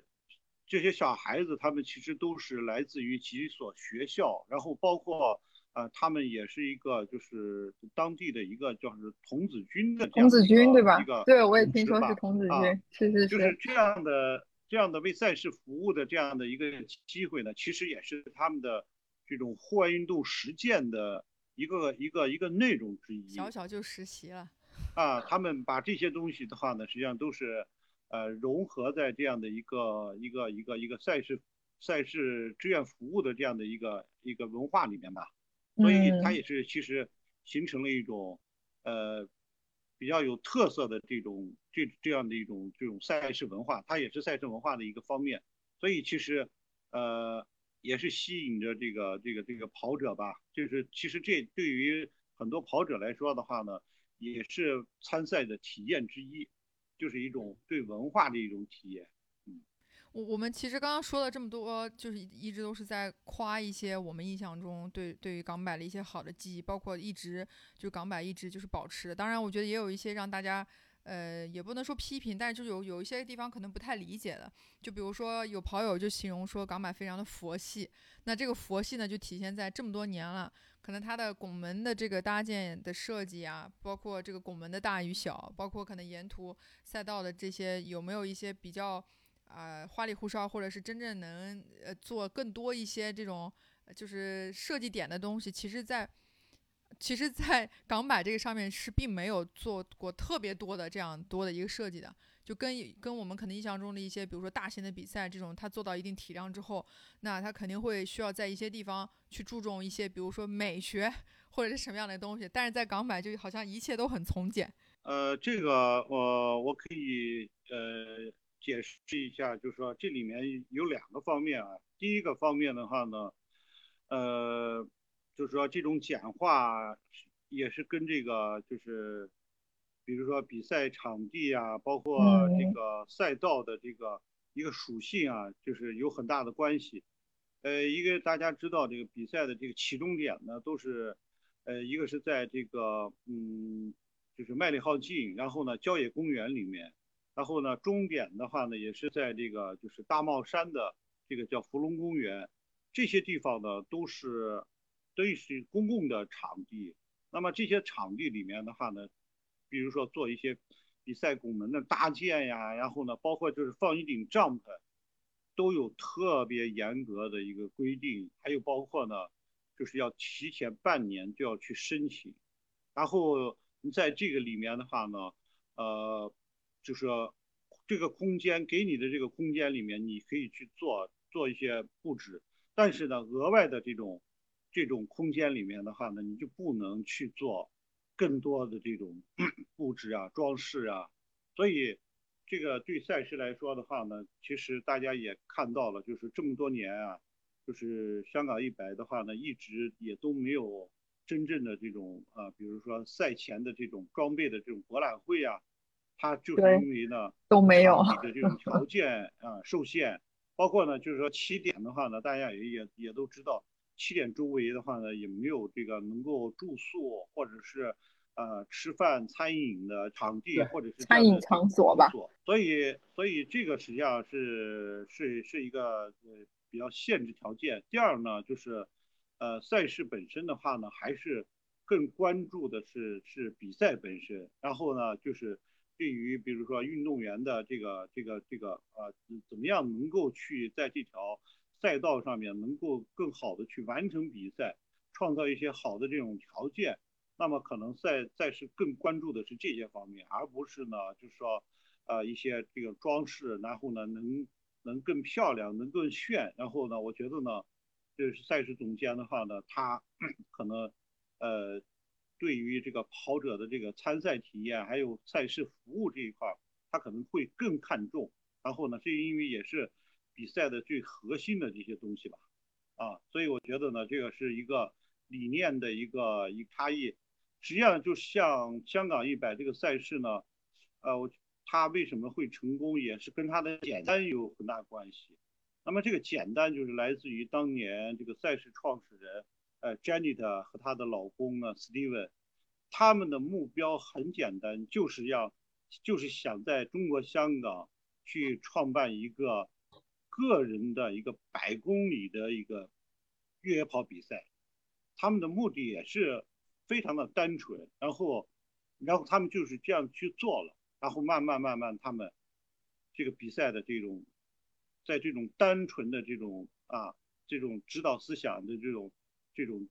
这些小孩子他们其实都是来自于几所学校，然后包括呃他们也是一个就是当地的一个叫是童子军的童子军对吧？一个对，我也听说是童子军，是是是，就是这样的这样的为赛事服务的这样的一个机会呢，其实也是他们的。这种户外运动实践的一个一个一个内容之一。小小就实习了。啊，他们把这些东西的话呢，实际上都是呃融合在这样的一个一个一个一个赛事赛事志愿服务的这样的一个一个文化里面吧。所以它也是其实形成了一种呃比较有特色的这种这这样的一种这种赛事文化，它也是赛事文化的一个方面。所以其实呃也是吸引着这个这个这个跑者吧，就是其实这对于很多跑者来说的话呢。也是参赛的体验之一，就是一种对文化的一种体验。嗯，我我们其实刚刚说了这么多，就是一直都是在夸一些我们印象中对对于港百的一些好的记忆，包括一直就港百一直就是保持。当然，我觉得也有一些让大家呃也不能说批评，但是就有有一些地方可能不太理解的。就比如说有跑友就形容说港版非常的佛系，那这个佛系呢就体现在这么多年了。可能它的拱门的这个搭建的设计啊，包括这个拱门的大与小，包括可能沿途赛道的这些有没有一些比较啊花里胡哨，或者是真正能呃做更多一些这种就是设计点的东西，其实，在其实，在 港版这个上面是并没有做过特别多的这样多的一个设计的。就跟跟我们可能印象中的一些，比如说大型的比赛这种，它做到一定体量之后，那它肯定会需要在一些地方去注重一些，比如说美学或者是什么样的东西。但是在港版就好像一切都很从简。呃，这个我我可以呃解释一下，就是说这里面有两个方面啊。第一个方面的话呢，呃，就是说这种简化也是跟这个就是。比如说比赛场地啊，包括这个赛道的这个一个属性啊，就是有很大的关系。呃，一个大家知道这个比赛的这个起终点呢，都是，呃，一个是在这个嗯，就是麦理浩径，然后呢郊野公园里面，然后呢终点的话呢也是在这个就是大帽山的这个叫福龙公园，这些地方呢都是都是公共的场地。那么这些场地里面的话呢。比如说做一些比赛拱门的搭建呀，然后呢，包括就是放一顶帐篷，都有特别严格的一个规定。还有包括呢，就是要提前半年就要去申请。然后你在这个里面的话呢，呃，就是这个空间给你的这个空间里面，你可以去做做一些布置。但是呢，额外的这种这种空间里面的话呢，你就不能去做。更多的这种 布置啊、装饰啊，所以这个对赛事来说的话呢，其实大家也看到了，就是这么多年啊，就是香港一百的话呢，一直也都没有真正的这种啊，比如说赛前的这种装备的这种博览会啊，它就是因为呢都没有的这种 条件啊受限，包括呢就是说起点的话呢，大家也也也都知道。起点周围的话呢，也没有这个能够住宿或者是呃吃饭餐饮的场地，或者是餐饮场所吧。所以，所以这个实际上是是是一个呃比较限制条件。第二呢，就是呃赛事本身的话呢，还是更关注的是是比赛本身。然后呢，就是对于比如说运动员的这个这个这个呃怎么样能够去在这条。赛道上面能够更好的去完成比赛，创造一些好的这种条件，那么可能赛赛事更关注的是这些方面，而不是呢，就是说，呃，一些这个装饰，然后呢，能能更漂亮，能更炫，然后呢，我觉得呢，就是赛事总监的话呢，他 可能，呃，对于这个跑者的这个参赛体验，还有赛事服务这一块，他可能会更看重，然后呢，这因为也是。比赛的最核心的这些东西吧，啊，所以我觉得呢，这个是一个理念的一个一差异。实际上，就像香港一百这个赛事呢，呃，它为什么会成功，也是跟它的简单有很大关系。那么这个简单就是来自于当年这个赛事创始人，呃，Janet 和她的老公呢，Steven，他们的目标很简单，就是要，就是想在中国香港去创办一个。个人的一个百公里的一个越野跑比赛，他们的目的也是非常的单纯，然后，然后他们就是这样去做了，然后慢慢慢慢他们这个比赛的这种，在这种单纯的这种啊这种指导思想的这种这种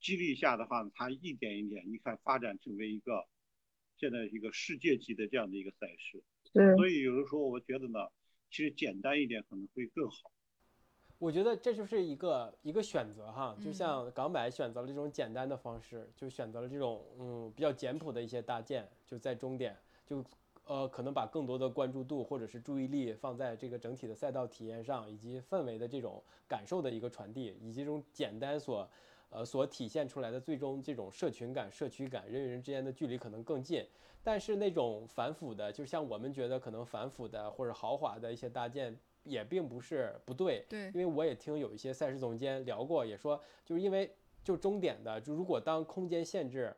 激励下的话呢，它一点一点，你看发展成为一个现在一个世界级的这样的一个赛事。对，所以有的时候我觉得呢，其实简单一点可能会更好。我觉得这就是一个一个选择哈，就嗯像港百选择了这种简单的方式，就选择了这种嗯比较简朴的一些搭建，就在终点就呃可能把更多的关注度或者是注意力放在这个整体的赛道体验上，以及氛围的这种感受的一个传递，以及这种简单所呃所体现出来的最终这种社群感、社区感，人与人之间的距离可能更近。但是那种繁复的，就像我们觉得可能繁复的或者豪华的一些搭建，也并不是不对。对因为我也听有一些赛事总监聊过，也说就是因为就终点的，就如果当空间限制，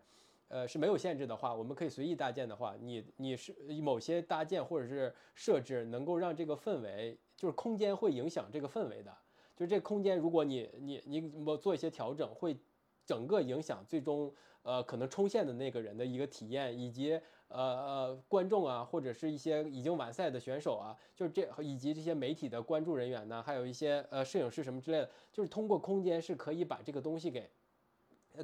呃是没有限制的话，我们可以随意搭建的话，你你是某些搭建或者是设置能够让这个氛围，就是空间会影响这个氛围的，就这空间如果你你你我做一些调整，会整个影响最终呃可能冲线的那个人的一个体验，以及呃呃观众啊，或者是一些已经完赛的选手啊，就是这以及这些媒体的关注人员呢，还有一些呃摄影师什么之类的，就是通过空间是可以把这个东西给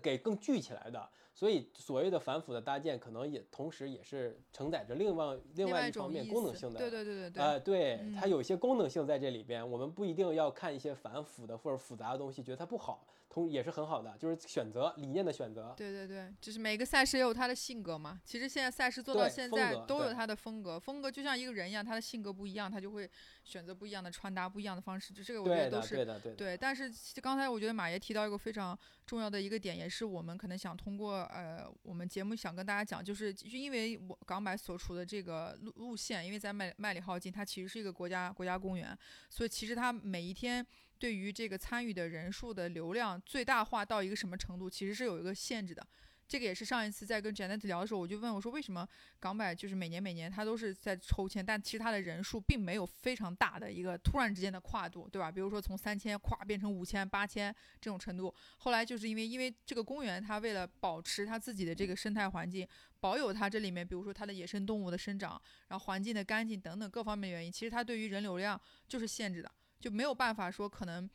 给更聚起来的。所以所谓的反腐的搭建，可能也同时也是承载着另外另另外一方面功能性的。对对对对对，呃，对，它嗯。有一些功能性在这里边，我们不一定要看一些反腐的或者复杂的东西，觉得它不好，同也是很好的，就是选择理念的选择。对对对，就是每个赛事也有他的性格嘛。其实现在赛事做到现在都有他的风格，风格就像一个人一样，他的性格不一样，他就会选择不一样的穿搭、不一样的方式。就这个我觉，得都是对的，对的。对，但是刚才我觉得马爷提到一个非常重要的一个点，也是我们可能想通过呃我们节目想跟大家讲，就是就因为我港百所处的这个路路线，因为在麦麦里浩径，它其实是一个国家国家公园，所以其实它每一天对于这个参与的人数的流量最大化到一个什么程度，其实是有一个限制的。这个也是上一次在跟 Janet 聊的时候，我就问我说，为什么港百就是每年每年它都是在抽签，但其实它的人数并没有非常大的一个突然之间的跨度，对吧？比如说从三千跨变成五千、八千这种程度。后来就是因为因为这个公园它为了保持它自己的这个生态环境，保有它这里面比如说它的野生动物的生长，然后环境的干净等等各方面原因，其实它对于人流量就是限制的，就没有办法说可能。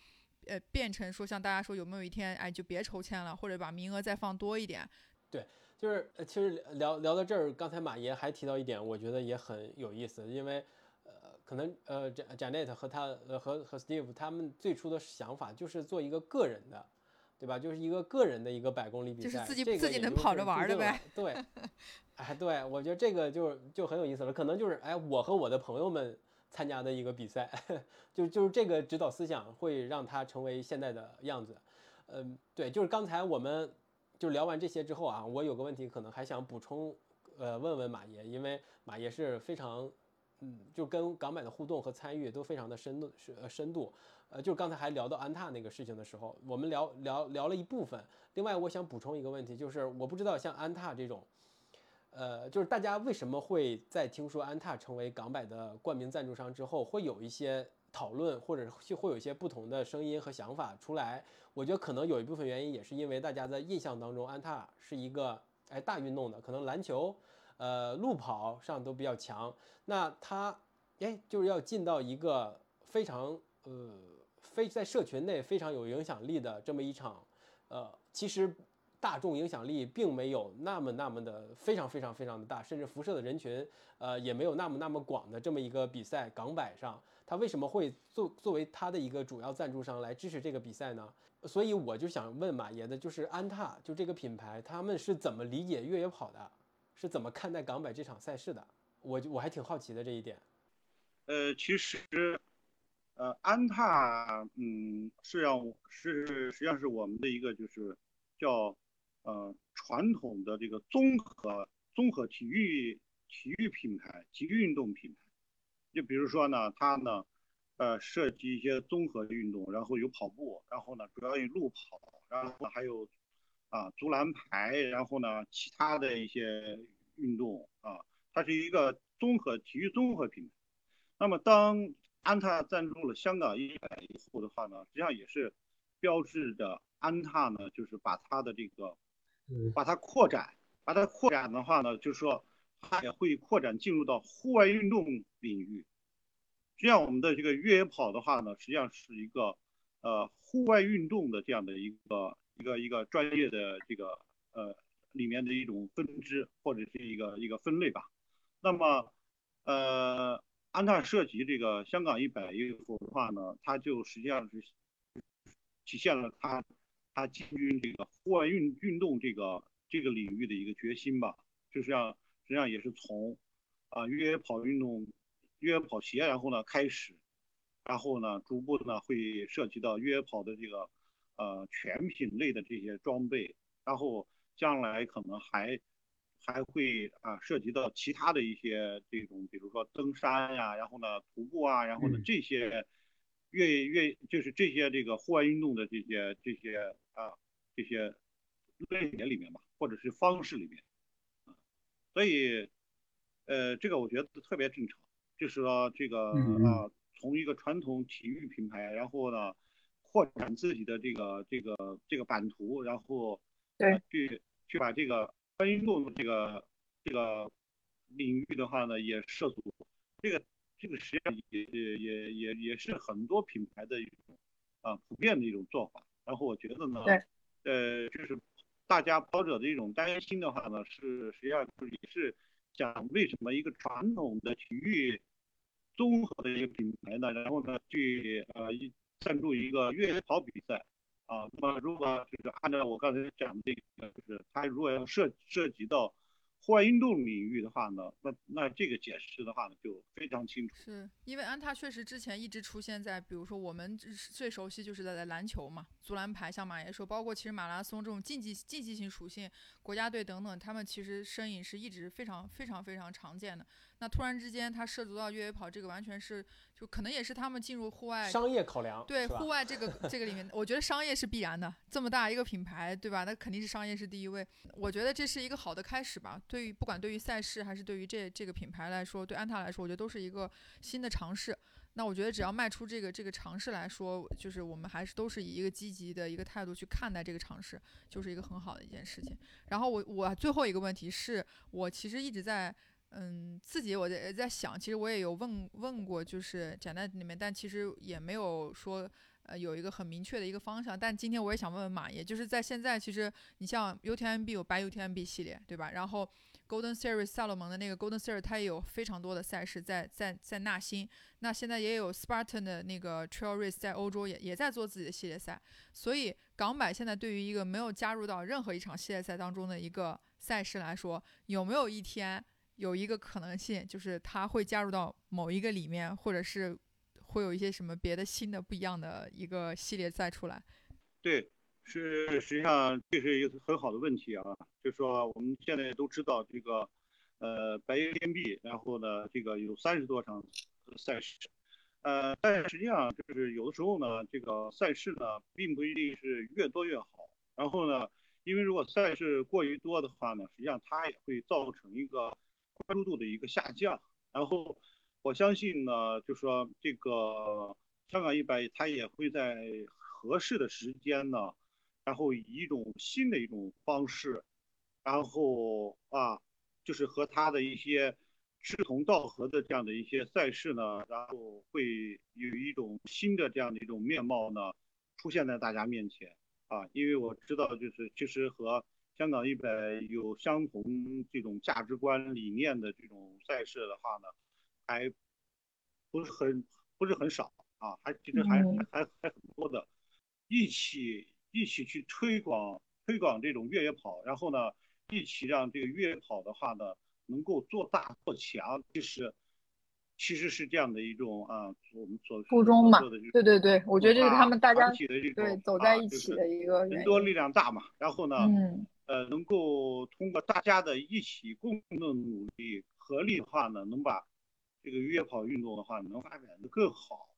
呃，变成说像大家说有没有一天，哎，就别抽签了，或者把名额再放多一点，对就是呃其实聊聊到这儿，刚才马爷还提到一点，我觉得也很有意思，因为呃，可能呃，Jan Janet 和他呃和和 Steve 他们最初的想法就是做一个个人的，对吧？就是一个个人的一个百公里比赛，就是自己这个自己能跑着玩儿的呗。对，哎，对，我觉得这个就就很有意思了，可能就是哎，我和我的朋友们参加的一个比赛，就就是这个指导思想会让他成为现在的样子。嗯，对，就是刚才我们就聊完这些之后啊，我有个问题可能还想补充，呃，问问马爷，因为马爷是非常，嗯，就跟港版的互动和参与都非常的深度，是呃深度，呃，就是刚才还聊到安踏那个事情的时候，我们聊聊聊了一部分。另外，我想补充一个问题，就是我不知道像安踏这种。呃，就是大家为什么会在听说安踏成为港百的冠名赞助商之后，会有一些讨论，或者是会有一些不同的声音和想法出来？我觉得可能有一部分原因也是因为大家在印象当中，安踏是一个哎大运动的，可能篮球、呃路跑上都比较强。那它哎就是要进到一个非常呃非在社群内非常有影响力的这么一场，呃其实大众影响力并没有那么那么的非常非常非常的大，甚至辐射的人群呃也没有那么那么广的这么一个比赛港百上，它为什么会作作为它的一个主要赞助商来支持这个比赛呢？所以我就想问马爷的，就是安踏就这个品牌，他们是怎么理解越野跑的？是怎么看待港百这场赛事的？我我还挺好奇的这一点。呃，其实，呃，安踏，嗯，是让是实际上是我们的一个就是叫呃传统的这个综合综合体育体育品牌、体育运动品牌。就比如说呢，它呢，呃，涉及一些综合运动，然后有跑步，然后呢，主要以路跑，然后还有啊足篮排，然后呢，其他的一些运动啊，它是一个综合体育综合品牌。那么当安踏赞助了香港一百以后的话呢，实际上也是标志着安踏呢，就是把它的这个，把它扩展，把它扩展的话呢，就是说它也会扩展进入到户外运动领域。实际上我们的这个越野跑的话呢，实际上是一个呃户外运动的这样的一个一个一个专业的这个呃里面的一种分支或者是一个一个分类吧。那么呃，安踏涉及这个香港一百一服的话呢，它就实际上是体现了它它进军这个户外运运动这个这个领域的一个决心吧。就是让实际上也是从啊越野跑运动、越野跑鞋，然后呢开始，然后呢逐步呢会涉及到越野跑的这个呃全品类的这些装备，然后将来可能还还会啊涉及到其他的一些这种，比如说登山呀，然后呢徒步啊，然后呢这些越越就是这些这个户外运动的这些这些啊这些类别里面吧，或者是方式里面。所以，呃，这个我觉得特别正常，就是说这个啊，从一个传统体育品牌，然后呢，扩展自己的这个这个这个版图，然后对去去把这个运动的这个这个领域的话呢，也涉足，这个这个实际上也也也也也是很多品牌的一种啊普遍的一种做法。然后我觉得呢，呃，就是。大家跑者的一种担心的话呢，是实际上也是讲为什么一个传统的体育综合的一个品牌呢，然后呢去呃一赞助一个越野跑比赛啊，那么如果就是按照我刚才讲的这个，就是它如果要涉涉及到。户外运动领域的话呢，那那这个解释的话呢就非常清楚。是因为安踏确实之前一直出现在，比如说我们最熟悉就是在篮球嘛，足篮排，像马爷说，包括其实马拉松这种竞技竞技性属性，国家队等等，他们其实身影是一直非常非常非常常见的。那突然之间，它涉足到越野跑，这个完全是就可能也是他们进入户外商业考量，对户外这个这个里面，我觉得商业是必然的。这么大一个品牌，对吧？那肯定是商业是第一位。我觉得这是一个好的开始吧。对于不管对于赛事还是对于这这个品牌来说，对安踏来说，我觉得都是一个新的尝试。那我觉得只要迈出这个这个尝试来说，就是我们还是都是以一个积极的一个态度去看待这个尝试，就是一个很好的一件事情。然后我我最后一个问题是我其实一直在。嗯，自己我在在想，其实我也有问问过，就是简单里面，但其实也没有说，呃，有一个很明确的一个方向。但今天我也想问问马爷，就是在现在，其实你像 UTMB 有白 UTMB 系列，对吧？然后 Golden Series 萨洛蒙的那个 Golden Series 它也有非常多的赛事在在在纳新。那现在也有 Spartan 的那个 Trail Race 在欧洲也也在做自己的系列赛。所以港百现在对于一个没有加入到任何一场系列赛当中的一个赛事来说，有没有一天？有一个可能性，就是它会加入到某一个里面，或者是会有一些什么别的新的不一样的一个系列赛出来。对，是实际上这是一个很好的问题啊。就是说我们现在都知道这个，呃，白银天币，然后呢，这个有三十多场赛事，呃，但实际上就是有的时候呢，这个赛事呢，并不一定是越多越好。然后呢，因为如果赛事过于多的话呢，实际上它也会造成一个。关注度的一个下降，然后我相信呢，就说这个香港一百，它也会在合适的时间呢，然后以一种新的一种方式，然后啊，就是和它的一些志同道合的这样的一些赛事呢，然后会有一种新的这样的一种面貌呢，出现在大家面前啊，因为我知道就是其实和。香港一百有相同这种价值观理念的这种赛事的话呢，还不是很不是很少啊，还其实还还还很多的，一起一起去推广推广这种越野跑，然后呢，一起让这个越野跑的话呢，能够做大做强，就是其实是这样的一种啊，我们所初衷嘛，对对对，我觉得这是他们大家对走在一起的一个人多力量大嘛，然后呢，嗯。呃，能够通过大家的一起共同的努力，合力的话呢，能把这个越野跑运动的话能发展的更好。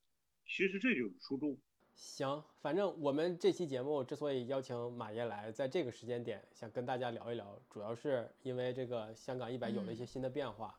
其实这就是初衷。行，反正我们这期节目之所以邀请马爷来，在这个时间点想跟大家聊一聊，主要是因为这个香港一百有了一些新的变化，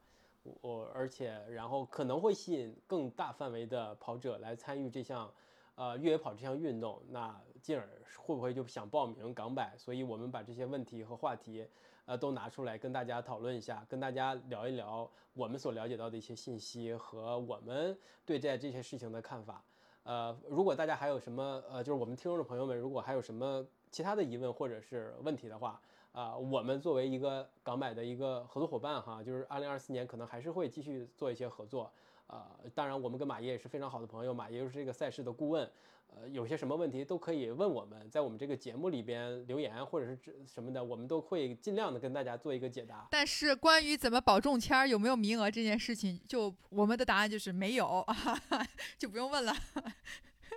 我而且然后可能会吸引更大范围的跑者来参与这项。呃，越野跑这项运动，那进而会不会就想报名港百？所以我们把这些问题和话题，呃，都拿出来跟大家讨论一下，跟大家聊一聊我们所了解到的一些信息和我们对待这些事情的看法。呃，如果大家还有什么呃，就是我们听众的朋友们，如果还有什么其他的疑问或者是问题的话，啊，我们作为一个港百的一个合作伙伴哈，就是二零二四年可能还是会继续做一些合作。呃，当然我们跟马爷也是非常好的朋友，马爷又是这个赛事的顾问，呃，有些什么问题都可以问我们，在我们这个节目里边留言或者是什么的，我们都会尽量的跟大家做一个解答。但是关于怎么保中签有没有名额这件事情，就我们的答案就是没有，就不用问了。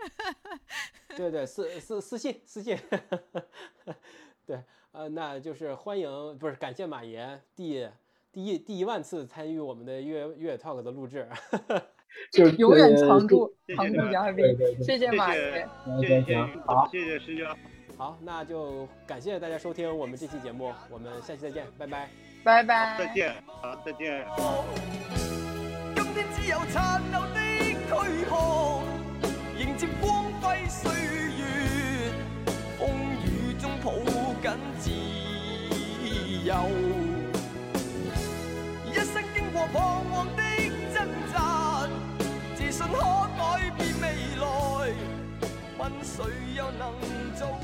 对对，私私私信私信。对，呃，那就是欢迎，不是感谢马爷第。第一第一万次参与我们的越越 talk 的录制，就永远常驻常驻嘉宾，谢谢马爷，谢谢好，谢谢师兄，好，那就感谢大家收听我们这期节目，我们下期再见，拜拜，拜拜，再见，好，再见。今天只有残留的躯壳，迎接光辉岁月，风雨中抱紧自由。我彷徨的挣扎，自信可改变未来，问谁又能做？